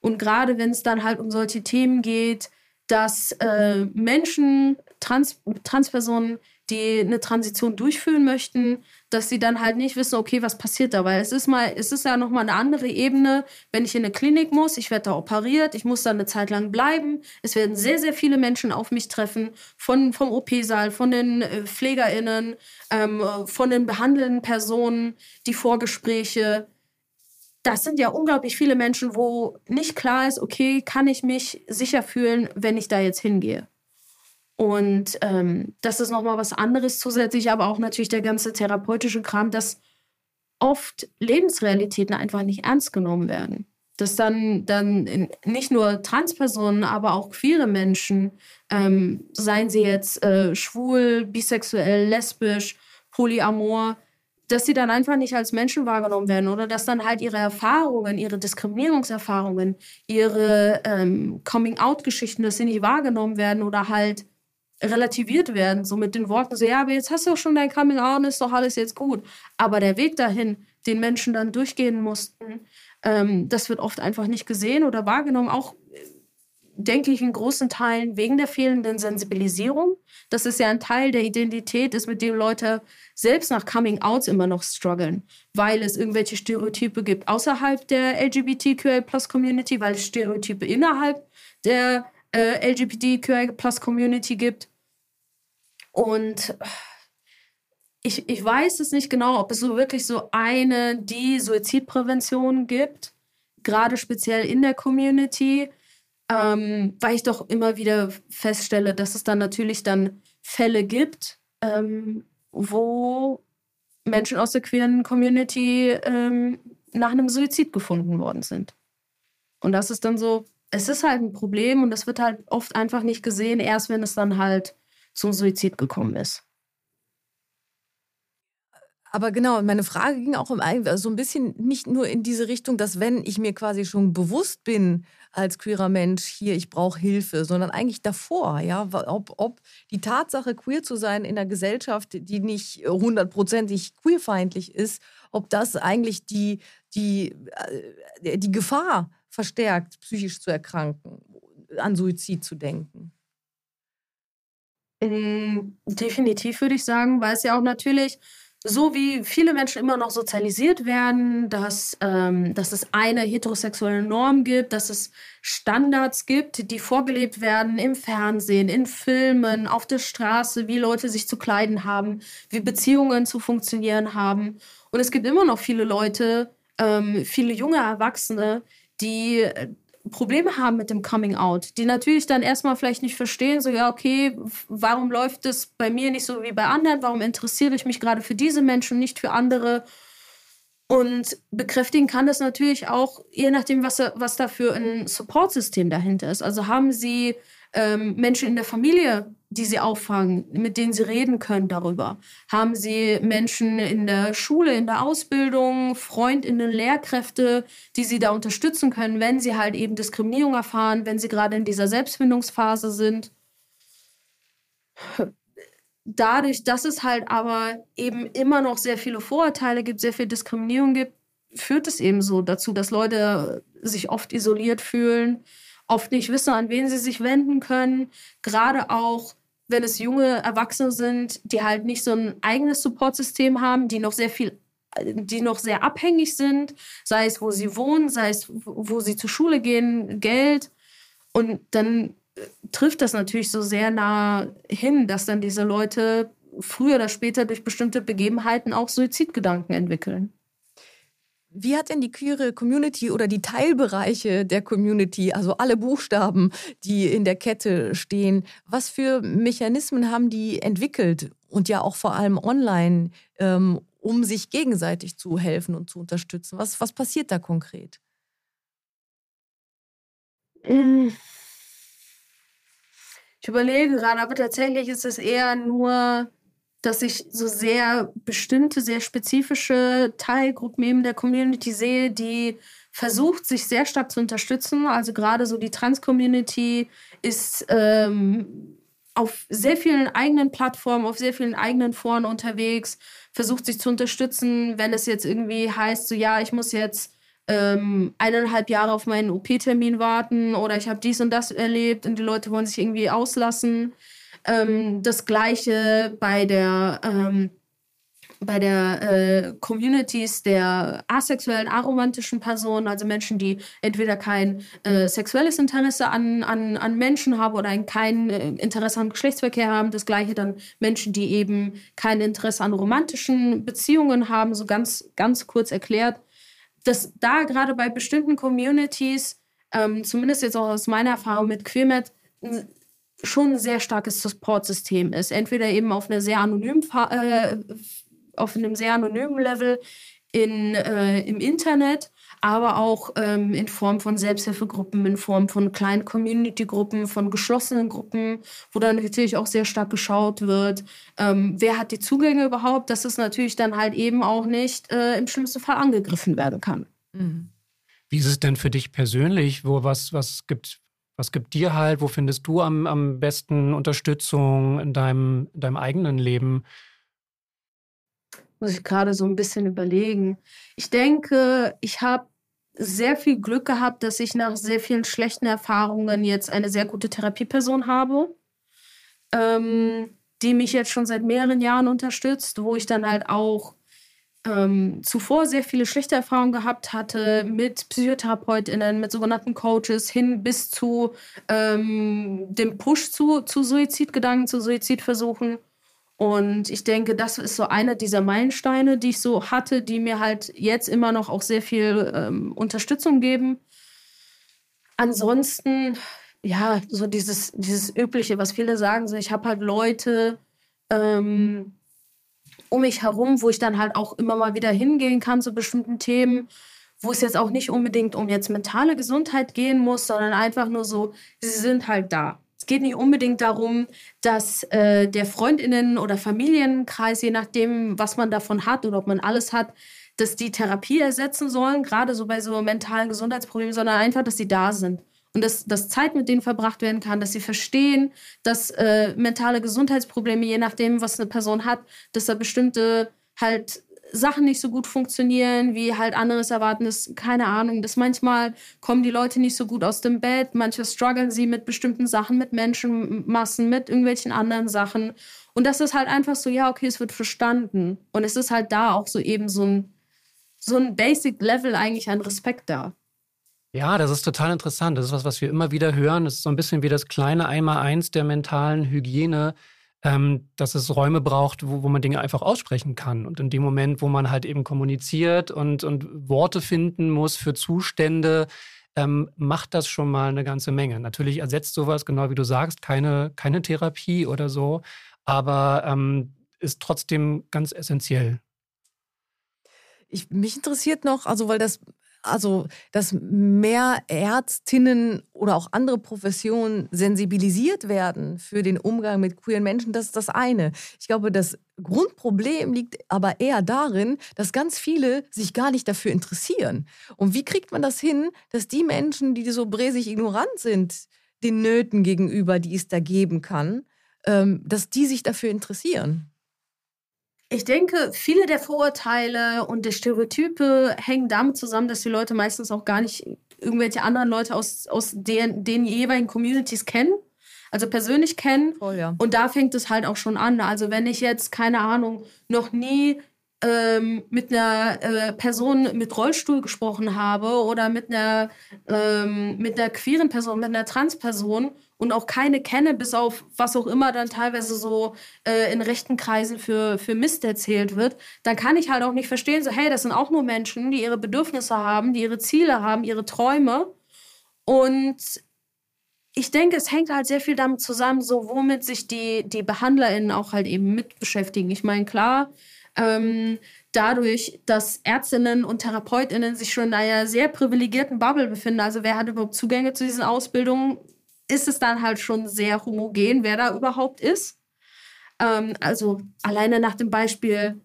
Und gerade wenn es dann halt um solche Themen geht, dass äh, Menschen, Trans Transpersonen die eine Transition durchführen möchten, dass sie dann halt nicht wissen, okay, was passiert da, weil es ist mal, es ist ja noch mal eine andere Ebene, wenn ich in eine Klinik muss, ich werde da operiert, ich muss da eine Zeit lang bleiben, es werden sehr, sehr viele Menschen auf mich treffen, von, vom OP-Saal, von den äh, PflegerInnen, ähm, von den behandelnden Personen, die Vorgespräche, das sind ja unglaublich viele Menschen, wo nicht klar ist, okay, kann ich mich sicher fühlen, wenn ich da jetzt hingehe. Und ähm, das ist nochmal was anderes zusätzlich, aber auch natürlich der ganze therapeutische Kram, dass oft Lebensrealitäten einfach nicht ernst genommen werden. Dass dann, dann nicht nur Transpersonen, aber auch queere Menschen, ähm, seien sie jetzt äh, schwul, bisexuell, lesbisch, polyamor, dass sie dann einfach nicht als Menschen wahrgenommen werden oder dass dann halt ihre Erfahrungen, ihre Diskriminierungserfahrungen, ihre ähm, Coming-out-Geschichten, dass sie nicht wahrgenommen werden oder halt relativiert werden, so mit den Worten, so, ja, aber jetzt hast du auch schon dein Coming Out, ist doch alles jetzt gut. Aber der Weg dahin, den Menschen dann durchgehen mussten, ähm, das wird oft einfach nicht gesehen oder wahrgenommen, auch, denke ich, in großen Teilen wegen der fehlenden Sensibilisierung. Das ist ja ein Teil der Identität, ist, mit dem Leute selbst nach Coming Outs immer noch strugglen, weil es irgendwelche Stereotype gibt außerhalb der LGBTQI-Plus-Community, weil es Stereotype innerhalb der äh, LGBTQI-Plus-Community gibt. Und ich, ich weiß es nicht genau, ob es so wirklich so eine, die Suizidprävention gibt, gerade speziell in der Community, ähm, weil ich doch immer wieder feststelle, dass es dann natürlich dann Fälle gibt, ähm, wo Menschen aus der queeren Community ähm, nach einem Suizid gefunden worden sind. Und das ist dann so, es ist halt ein Problem und das wird halt oft einfach nicht gesehen, erst wenn es dann halt zum Suizid gekommen ist. Aber genau, meine Frage ging auch um so ein bisschen nicht nur in diese Richtung, dass wenn ich mir quasi schon bewusst bin als queerer Mensch, hier, ich brauche Hilfe, sondern eigentlich davor, ja, ob, ob die Tatsache, queer zu sein in einer Gesellschaft, die nicht hundertprozentig queerfeindlich ist, ob das eigentlich die, die, äh, die Gefahr verstärkt, psychisch zu erkranken, an Suizid zu denken? Ähm, definitiv würde ich sagen, weil es ja auch natürlich so wie viele Menschen immer noch sozialisiert werden, dass, ähm, dass es eine heterosexuelle Norm gibt, dass es Standards gibt, die vorgelebt werden im Fernsehen, in Filmen, auf der Straße, wie Leute sich zu kleiden haben, wie Beziehungen zu funktionieren haben. Und es gibt immer noch viele Leute, ähm, viele junge Erwachsene, die äh, Probleme haben mit dem Coming Out, die natürlich dann erstmal vielleicht nicht verstehen, so ja, okay, warum läuft es bei mir nicht so wie bei anderen, warum interessiere ich mich gerade für diese Menschen, nicht für andere. Und bekräftigen kann das natürlich auch, je nachdem, was, was da für ein Supportsystem dahinter ist. Also haben sie ähm, Menschen in der Familie, die sie auffangen, mit denen sie reden können darüber? Haben sie Menschen in der Schule, in der Ausbildung, Freundinnen, Lehrkräfte, die sie da unterstützen können, wenn sie halt eben Diskriminierung erfahren, wenn sie gerade in dieser Selbstfindungsphase sind? Dadurch, dass es halt aber eben immer noch sehr viele Vorurteile gibt, sehr viel Diskriminierung gibt, führt es eben so dazu, dass Leute sich oft isoliert fühlen, oft nicht wissen, an wen sie sich wenden können. Gerade auch, wenn es junge Erwachsene sind, die halt nicht so ein eigenes Supportsystem haben, die noch sehr viel die noch sehr abhängig sind, sei es, wo sie wohnen, sei es, wo sie zur Schule gehen, Geld. Und dann äh, trifft das natürlich so sehr nah hin, dass dann diese Leute früher oder später durch bestimmte Begebenheiten auch Suizidgedanken entwickeln. Wie hat denn die queere Community oder die Teilbereiche der Community, also alle Buchstaben, die in der Kette stehen, was für Mechanismen haben die entwickelt und ja auch vor allem online, ähm, um sich gegenseitig zu helfen und zu unterstützen? Was, was passiert da konkret? Ich überlege gerade, aber tatsächlich ist es eher nur, dass ich so sehr bestimmte, sehr spezifische Teilgruppen eben der Community sehe, die versucht, sich sehr stark zu unterstützen. Also gerade so die Trans-Community ist ähm, auf sehr vielen eigenen Plattformen, auf sehr vielen eigenen Foren unterwegs, versucht sich zu unterstützen, wenn es jetzt irgendwie heißt, so ja, ich muss jetzt ähm, eineinhalb Jahre auf meinen OP-Termin warten oder ich habe dies und das erlebt und die Leute wollen sich irgendwie auslassen. Ähm, das gleiche bei der ähm, bei der äh, Communities der asexuellen, aromantischen Personen, also Menschen, die entweder kein äh, sexuelles Interesse an, an, an Menschen haben oder kein äh, Interesse an Geschlechtsverkehr haben. Das gleiche dann Menschen, die eben kein Interesse an romantischen Beziehungen haben, so ganz, ganz kurz erklärt. Dass da gerade bei bestimmten Communities, ähm, zumindest jetzt auch aus meiner Erfahrung mit Queermet, schon ein sehr starkes Supportsystem ist. Entweder eben auf einer sehr anonymen äh, auf einem sehr anonymen Level in, äh, im Internet, aber auch ähm, in Form von Selbsthilfegruppen, in Form von kleinen Community-Gruppen, von geschlossenen Gruppen, wo dann natürlich auch sehr stark geschaut wird, ähm, wer hat die Zugänge überhaupt, dass es natürlich dann halt eben auch nicht äh, im schlimmsten Fall angegriffen werden kann. Mhm. Wie ist es denn für dich persönlich? Wo was, was gibt was gibt dir halt? Wo findest du am, am besten Unterstützung in deinem, in deinem eigenen Leben? Muss ich gerade so ein bisschen überlegen. Ich denke, ich habe sehr viel Glück gehabt, dass ich nach sehr vielen schlechten Erfahrungen jetzt eine sehr gute Therapieperson habe, ähm, die mich jetzt schon seit mehreren Jahren unterstützt, wo ich dann halt auch ähm, zuvor sehr viele schlechte Erfahrungen gehabt hatte mit PsychotherapeutInnen, mit sogenannten Coaches hin bis zu ähm, dem Push zu, zu Suizidgedanken, zu Suizidversuchen. Und ich denke, das ist so einer dieser Meilensteine, die ich so hatte, die mir halt jetzt immer noch auch sehr viel ähm, Unterstützung geben. Ansonsten, ja, so dieses, dieses Übliche, was viele sagen, so ich habe halt Leute ähm, um mich herum, wo ich dann halt auch immer mal wieder hingehen kann zu bestimmten Themen, wo es jetzt auch nicht unbedingt um jetzt mentale Gesundheit gehen muss, sondern einfach nur so, sie sind halt da. Es geht nicht unbedingt darum, dass äh, der Freundinnen- oder Familienkreis, je nachdem, was man davon hat oder ob man alles hat, dass die Therapie ersetzen sollen, gerade so bei so mentalen Gesundheitsproblemen, sondern einfach, dass sie da sind und dass, dass Zeit mit denen verbracht werden kann, dass sie verstehen, dass äh, mentale Gesundheitsprobleme, je nachdem, was eine Person hat, dass da bestimmte halt Sachen nicht so gut funktionieren, wie halt anderes erwarten, ist keine Ahnung, dass manchmal kommen die Leute nicht so gut aus dem Bett, manchmal strugglen sie mit bestimmten Sachen, mit Menschenmassen, mit irgendwelchen anderen Sachen. Und das ist halt einfach so, ja, okay, es wird verstanden. Und es ist halt da auch so eben so ein, so ein Basic-Level eigentlich an Respekt da. Ja, das ist total interessant. Das ist was, was wir immer wieder hören. Das ist so ein bisschen wie das kleine Einmaleins der mentalen Hygiene ähm, dass es Räume braucht, wo, wo man Dinge einfach aussprechen kann. Und in dem Moment, wo man halt eben kommuniziert und, und Worte finden muss für Zustände, ähm, macht das schon mal eine ganze Menge. Natürlich ersetzt sowas, genau wie du sagst, keine, keine Therapie oder so, aber ähm, ist trotzdem ganz essentiell. Ich, mich interessiert noch, also weil das also dass mehr Ärztinnen oder auch andere Professionen sensibilisiert werden für den Umgang mit queeren Menschen, das ist das eine. Ich glaube, das Grundproblem liegt aber eher darin, dass ganz viele sich gar nicht dafür interessieren. Und wie kriegt man das hin, dass die Menschen, die so bräsig ignorant sind, den Nöten gegenüber, die es da geben kann, ähm, dass die sich dafür interessieren? Ich denke, viele der Vorurteile und der Stereotype hängen damit zusammen, dass die Leute meistens auch gar nicht irgendwelche anderen Leute aus, aus den, den jeweiligen Communities kennen, also persönlich kennen. Voll, ja. Und da fängt es halt auch schon an. Also wenn ich jetzt, keine Ahnung, noch nie ähm, mit einer äh, Person mit Rollstuhl gesprochen habe oder mit einer, ähm, mit einer queeren Person, mit einer Transperson und auch keine kenne, bis auf was auch immer dann teilweise so äh, in rechten Kreisen für, für Mist erzählt wird, dann kann ich halt auch nicht verstehen, so hey, das sind auch nur Menschen, die ihre Bedürfnisse haben, die ihre Ziele haben, ihre Träume. Und ich denke, es hängt halt sehr viel damit zusammen, so womit sich die, die BehandlerInnen auch halt eben mit beschäftigen. Ich meine, klar, ähm, dadurch, dass Ärztinnen und Therapeutinnen sich schon in einer sehr privilegierten Bubble befinden. Also wer hat überhaupt Zugänge zu diesen Ausbildungen? Ist es dann halt schon sehr homogen, wer da überhaupt ist. Ähm, also alleine nach dem Beispiel,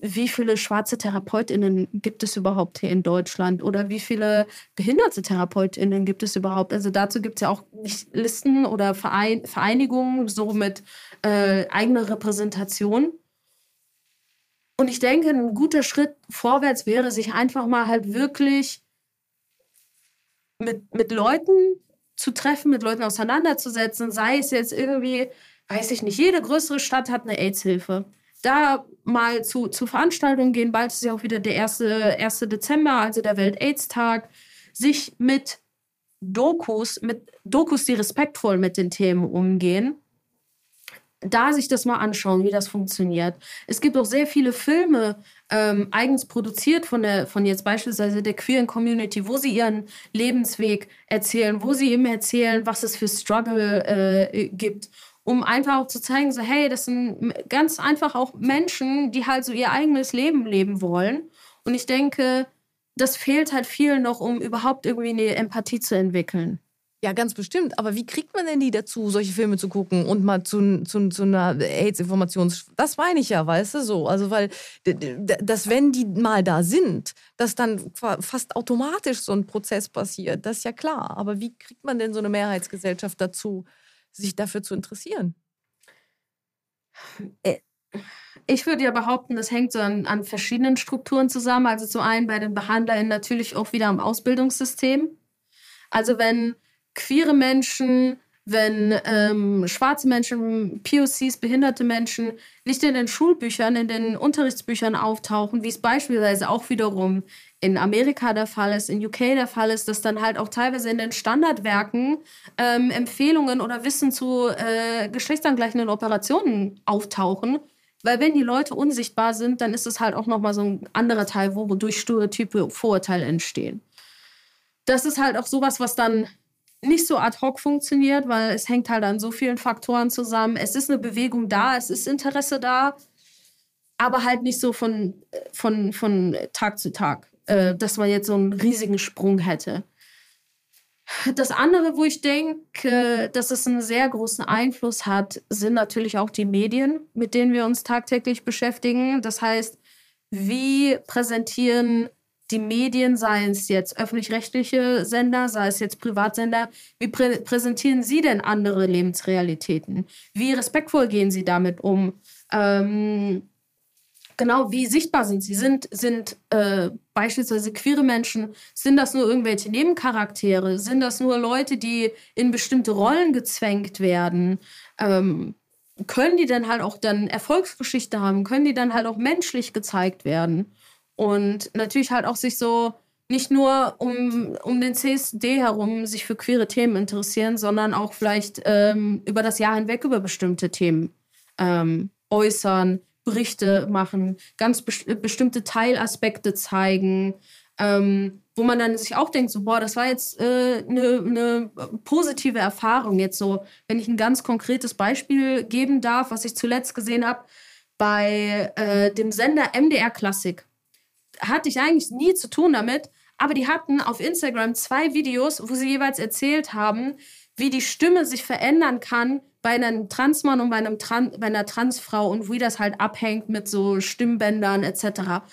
wie viele schwarze TherapeutInnen gibt es überhaupt hier in Deutschland oder wie viele behinderte TherapeutInnen gibt es überhaupt? Also dazu gibt es ja auch Listen oder Verein Vereinigungen, so mit äh, eigener Repräsentation. Und ich denke, ein guter Schritt vorwärts wäre, sich einfach mal halt wirklich mit, mit Leuten zu treffen, mit Leuten auseinanderzusetzen, sei es jetzt irgendwie, weiß ich nicht, jede größere Stadt hat eine AIDS-Hilfe. Da mal zu, zu Veranstaltungen gehen, bald ist ja auch wieder der 1. 1. Dezember, also der Welt-AIDS-Tag, sich mit Dokus, mit Dokus, die respektvoll mit den Themen umgehen, da sich das mal anschauen, wie das funktioniert. Es gibt auch sehr viele Filme, ähm, eigens produziert von der, von jetzt beispielsweise der queeren Community, wo sie ihren Lebensweg erzählen, wo sie eben erzählen, was es für Struggle äh, gibt. Um einfach auch zu zeigen, so, hey, das sind ganz einfach auch Menschen, die halt so ihr eigenes Leben leben wollen. Und ich denke, das fehlt halt vielen noch, um überhaupt irgendwie eine Empathie zu entwickeln. Ja, ganz bestimmt. Aber wie kriegt man denn die dazu, solche Filme zu gucken und mal zu, zu, zu einer AIDS-Information? Das meine ich ja, weißt du so. Also, weil, dass wenn die mal da sind, dass dann fast automatisch so ein Prozess passiert, das ist ja klar. Aber wie kriegt man denn so eine Mehrheitsgesellschaft dazu, sich dafür zu interessieren? Äh, ich würde ja behaupten, das hängt so an, an verschiedenen Strukturen zusammen. Also zum einen bei den BehandlerInnen natürlich auch wieder am Ausbildungssystem. Also wenn queere Menschen, wenn ähm, schwarze Menschen, POCs, behinderte Menschen nicht in den Schulbüchern, in den Unterrichtsbüchern auftauchen, wie es beispielsweise auch wiederum in Amerika der Fall ist, in UK der Fall ist, dass dann halt auch teilweise in den Standardwerken ähm, Empfehlungen oder Wissen zu äh, geschlechtsangleichenden Operationen auftauchen. Weil wenn die Leute unsichtbar sind, dann ist es halt auch nochmal so ein anderer Teil, wodurch Stereotype, Vorurteile entstehen. Das ist halt auch sowas, was dann nicht so ad hoc funktioniert, weil es hängt halt an so vielen Faktoren zusammen. Es ist eine Bewegung da, es ist Interesse da, aber halt nicht so von, von, von Tag zu Tag, äh, dass man jetzt so einen riesigen Sprung hätte. Das andere, wo ich denke, dass es einen sehr großen Einfluss hat, sind natürlich auch die Medien, mit denen wir uns tagtäglich beschäftigen. Das heißt, wie präsentieren die Medien, sei es jetzt öffentlich-rechtliche Sender, sei es jetzt Privatsender, wie prä präsentieren Sie denn andere Lebensrealitäten? Wie respektvoll gehen Sie damit um? Ähm, genau, wie sichtbar sind Sie? Sind, sind äh, beispielsweise queere Menschen, sind das nur irgendwelche Nebencharaktere? Sind das nur Leute, die in bestimmte Rollen gezwängt werden? Ähm, können die dann halt auch dann Erfolgsgeschichte haben? Können die dann halt auch menschlich gezeigt werden? Und natürlich halt auch sich so nicht nur um, um den CSD herum sich für queere Themen interessieren, sondern auch vielleicht ähm, über das Jahr hinweg über bestimmte Themen ähm, äußern, Berichte machen, ganz best bestimmte Teilaspekte zeigen, ähm, wo man dann sich auch denkt, so, boah, das war jetzt eine äh, ne, ne positive Erfahrung. Jetzt so, wenn ich ein ganz konkretes Beispiel geben darf, was ich zuletzt gesehen habe, bei äh, dem Sender MDR Klassik hatte ich eigentlich nie zu tun damit, aber die hatten auf Instagram zwei Videos, wo sie jeweils erzählt haben, wie die Stimme sich verändern kann bei einem Transmann und bei, einem Tran bei einer Transfrau und wie das halt abhängt mit so Stimmbändern etc.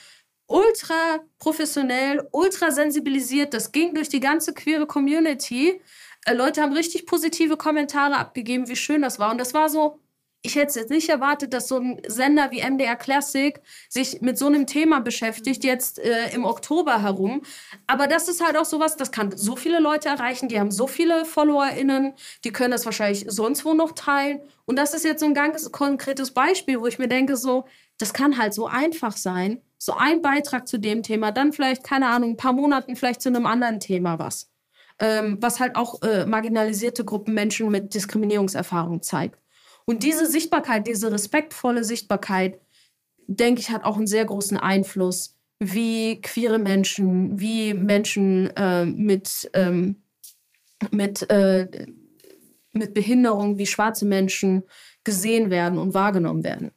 Ultra professionell, ultra sensibilisiert. Das ging durch die ganze queere Community. Äh, Leute haben richtig positive Kommentare abgegeben, wie schön das war. Und das war so, ich hätte jetzt nicht erwartet, dass so ein Sender wie MDR Classic sich mit so einem Thema beschäftigt, jetzt äh, im Oktober herum. Aber das ist halt auch sowas, das kann so viele Leute erreichen, die haben so viele FollowerInnen, die können das wahrscheinlich sonst wo noch teilen. Und das ist jetzt so ein ganz konkretes Beispiel, wo ich mir denke, so, das kann halt so einfach sein. So ein Beitrag zu dem Thema, dann vielleicht, keine Ahnung, ein paar Monaten vielleicht zu einem anderen Thema was. Ähm, was halt auch äh, marginalisierte Gruppen Menschen mit Diskriminierungserfahrung zeigt. Und diese Sichtbarkeit, diese respektvolle Sichtbarkeit, denke ich, hat auch einen sehr großen Einfluss, wie queere Menschen, wie Menschen äh, mit, ähm, mit, äh, mit Behinderung, wie schwarze Menschen gesehen werden und wahrgenommen werden.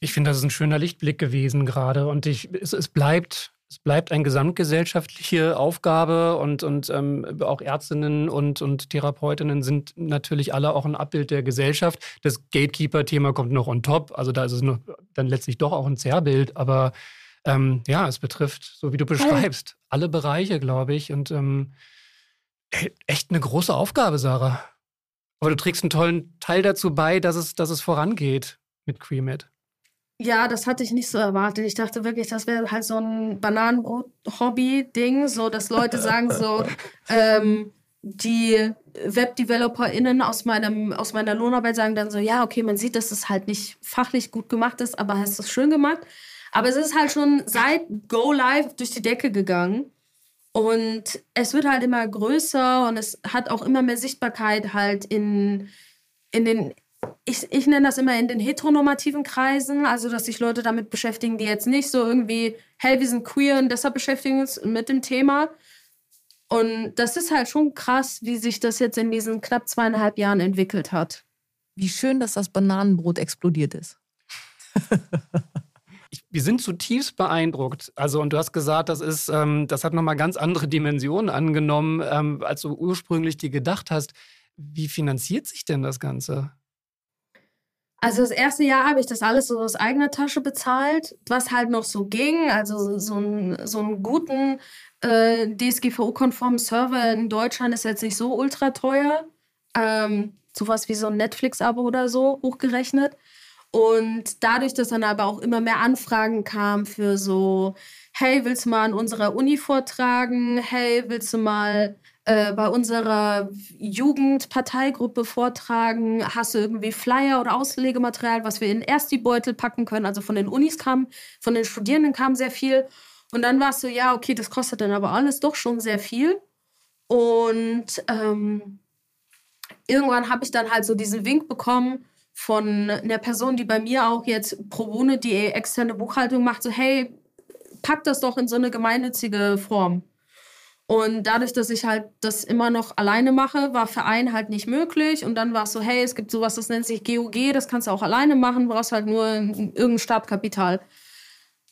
Ich finde, das ist ein schöner Lichtblick gewesen gerade. Und ich, es, es bleibt es bleibt eine gesamtgesellschaftliche Aufgabe und, und ähm, auch Ärztinnen und, und Therapeutinnen sind natürlich alle auch ein Abbild der Gesellschaft. Das Gatekeeper-Thema kommt noch on top. Also da ist es noch, dann letztlich doch auch ein Zerrbild. Aber ähm, ja, es betrifft, so wie du beschreibst, alle Bereiche, glaube ich. Und ähm, e-, echt eine große Aufgabe, Sarah. Aber du trägst einen tollen Teil dazu bei, dass es, dass es vorangeht mit Creamed. Ja, das hatte ich nicht so erwartet. Ich dachte wirklich, das wäre halt so ein Bananenbrot-Hobby-Ding, so dass Leute sagen so, ähm, die Web-DeveloperInnen aus, meinem, aus meiner Lohnarbeit sagen dann so, ja, okay, man sieht, dass es halt nicht fachlich gut gemacht ist, aber hast es schön gemacht. Aber es ist halt schon seit Go Live durch die Decke gegangen. Und es wird halt immer größer und es hat auch immer mehr Sichtbarkeit halt in, in den ich, ich nenne das immer in den heteronormativen Kreisen, also dass sich Leute damit beschäftigen, die jetzt nicht so irgendwie, hey, wir sind queer und deshalb beschäftigen wir uns mit dem Thema. Und das ist halt schon krass, wie sich das jetzt in diesen knapp zweieinhalb Jahren entwickelt hat. Wie schön, dass das Bananenbrot explodiert ist. ich, wir sind zutiefst beeindruckt. Also, und du hast gesagt, das ist, ähm, das hat nochmal ganz andere Dimensionen angenommen, ähm, als du ursprünglich dir gedacht hast. Wie finanziert sich denn das Ganze? Also das erste Jahr habe ich das alles so aus eigener Tasche bezahlt, was halt noch so ging. Also so, ein, so einen guten äh, DSGVO-konformen Server in Deutschland ist jetzt nicht so ultra teuer. Ähm, sowas wie so ein Netflix-Abo oder so hochgerechnet. Und dadurch, dass dann aber auch immer mehr Anfragen kamen für so, hey, willst du mal an unserer Uni vortragen? Hey, willst du mal äh, bei unserer Jugendparteigruppe vortragen? Hast du irgendwie Flyer oder Auslegematerial, was wir in erst die Beutel packen können? Also von den Unis kam, von den Studierenden kam sehr viel. Und dann war es so, ja, okay, das kostet dann aber alles doch schon sehr viel. Und ähm, irgendwann habe ich dann halt so diesen Wink bekommen von einer Person, die bei mir auch jetzt pro Bono die externe Buchhaltung macht, so hey, pack das doch in so eine gemeinnützige Form. Und dadurch, dass ich halt das immer noch alleine mache, war Verein halt nicht möglich. Und dann war es so, hey, es gibt sowas, das nennt sich GOG, das kannst du auch alleine machen, brauchst halt nur irgendein Startkapital.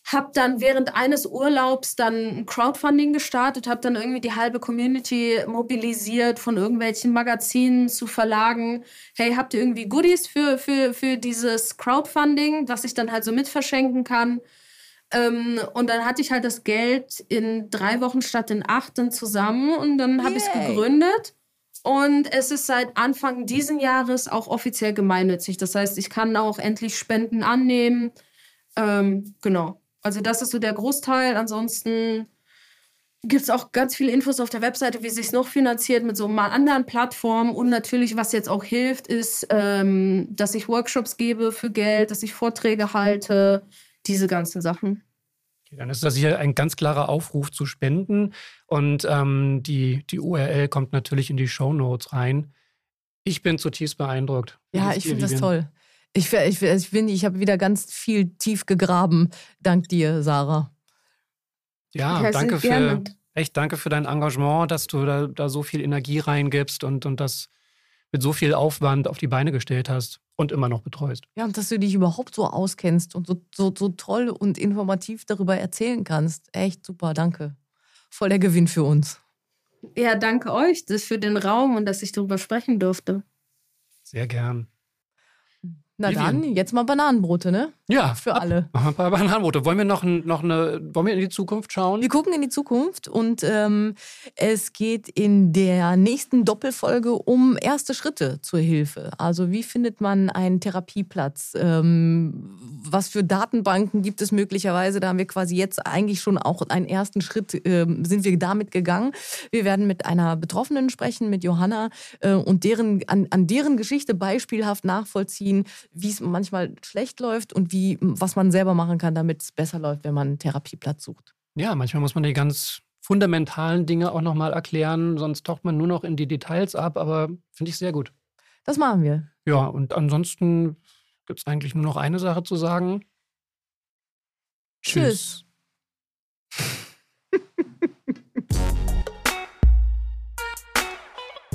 Hab dann während eines Urlaubs dann ein Crowdfunding gestartet, hab dann irgendwie die halbe Community mobilisiert, von irgendwelchen Magazinen zu Verlagen. Hey, habt ihr irgendwie Goodies für, für, für dieses Crowdfunding, was ich dann halt so mitverschenken kann? Ähm, und dann hatte ich halt das Geld in drei Wochen statt in acht dann zusammen und dann habe ich es gegründet. Und es ist seit Anfang diesen Jahres auch offiziell gemeinnützig. Das heißt, ich kann auch endlich Spenden annehmen. Ähm, genau. Also das ist so der Großteil. Ansonsten gibt es auch ganz viele Infos auf der Webseite, wie sich noch finanziert mit so mal anderen Plattformen. Und natürlich, was jetzt auch hilft, ist, ähm, dass ich Workshops gebe für Geld, dass ich Vorträge halte, diese ganzen Sachen. Okay, dann ist das hier ein ganz klarer Aufruf zu spenden und ähm, die, die URL kommt natürlich in die Show Notes rein. Ich bin zutiefst beeindruckt. Ja, ich finde das toll. Ich, ich, ich finde, ich habe wieder ganz viel tief gegraben. Dank dir, Sarah. Ja, danke für, echt danke für dein Engagement, dass du da, da so viel Energie reingibst und, und das mit so viel Aufwand auf die Beine gestellt hast und immer noch betreust. Ja, und dass du dich überhaupt so auskennst und so, so, so toll und informativ darüber erzählen kannst. Echt super, danke. Voll der Gewinn für uns. Ja, danke euch das für den Raum und dass ich darüber sprechen durfte. Sehr gern. Na Vivian. dann, jetzt mal Bananenbrote, ne? Ja. Für alle. Ein paar Bananenbrote. Wollen wir noch, noch eine, wollen wir in die Zukunft schauen? Wir gucken in die Zukunft und ähm, es geht in der nächsten Doppelfolge um erste Schritte zur Hilfe. Also wie findet man einen Therapieplatz? Ähm, was für Datenbanken gibt es möglicherweise? Da haben wir quasi jetzt eigentlich schon auch einen ersten Schritt, ähm, sind wir damit gegangen. Wir werden mit einer Betroffenen sprechen, mit Johanna, äh, und deren, an, an deren Geschichte beispielhaft nachvollziehen, wie es manchmal schlecht läuft und wie, was man selber machen kann, damit es besser läuft, wenn man einen Therapieplatz sucht. Ja, manchmal muss man die ganz fundamentalen Dinge auch nochmal erklären, sonst taucht man nur noch in die Details ab, aber finde ich sehr gut. Das machen wir. Ja, und ansonsten gibt es eigentlich nur noch eine Sache zu sagen. Tschüss. Tschüss.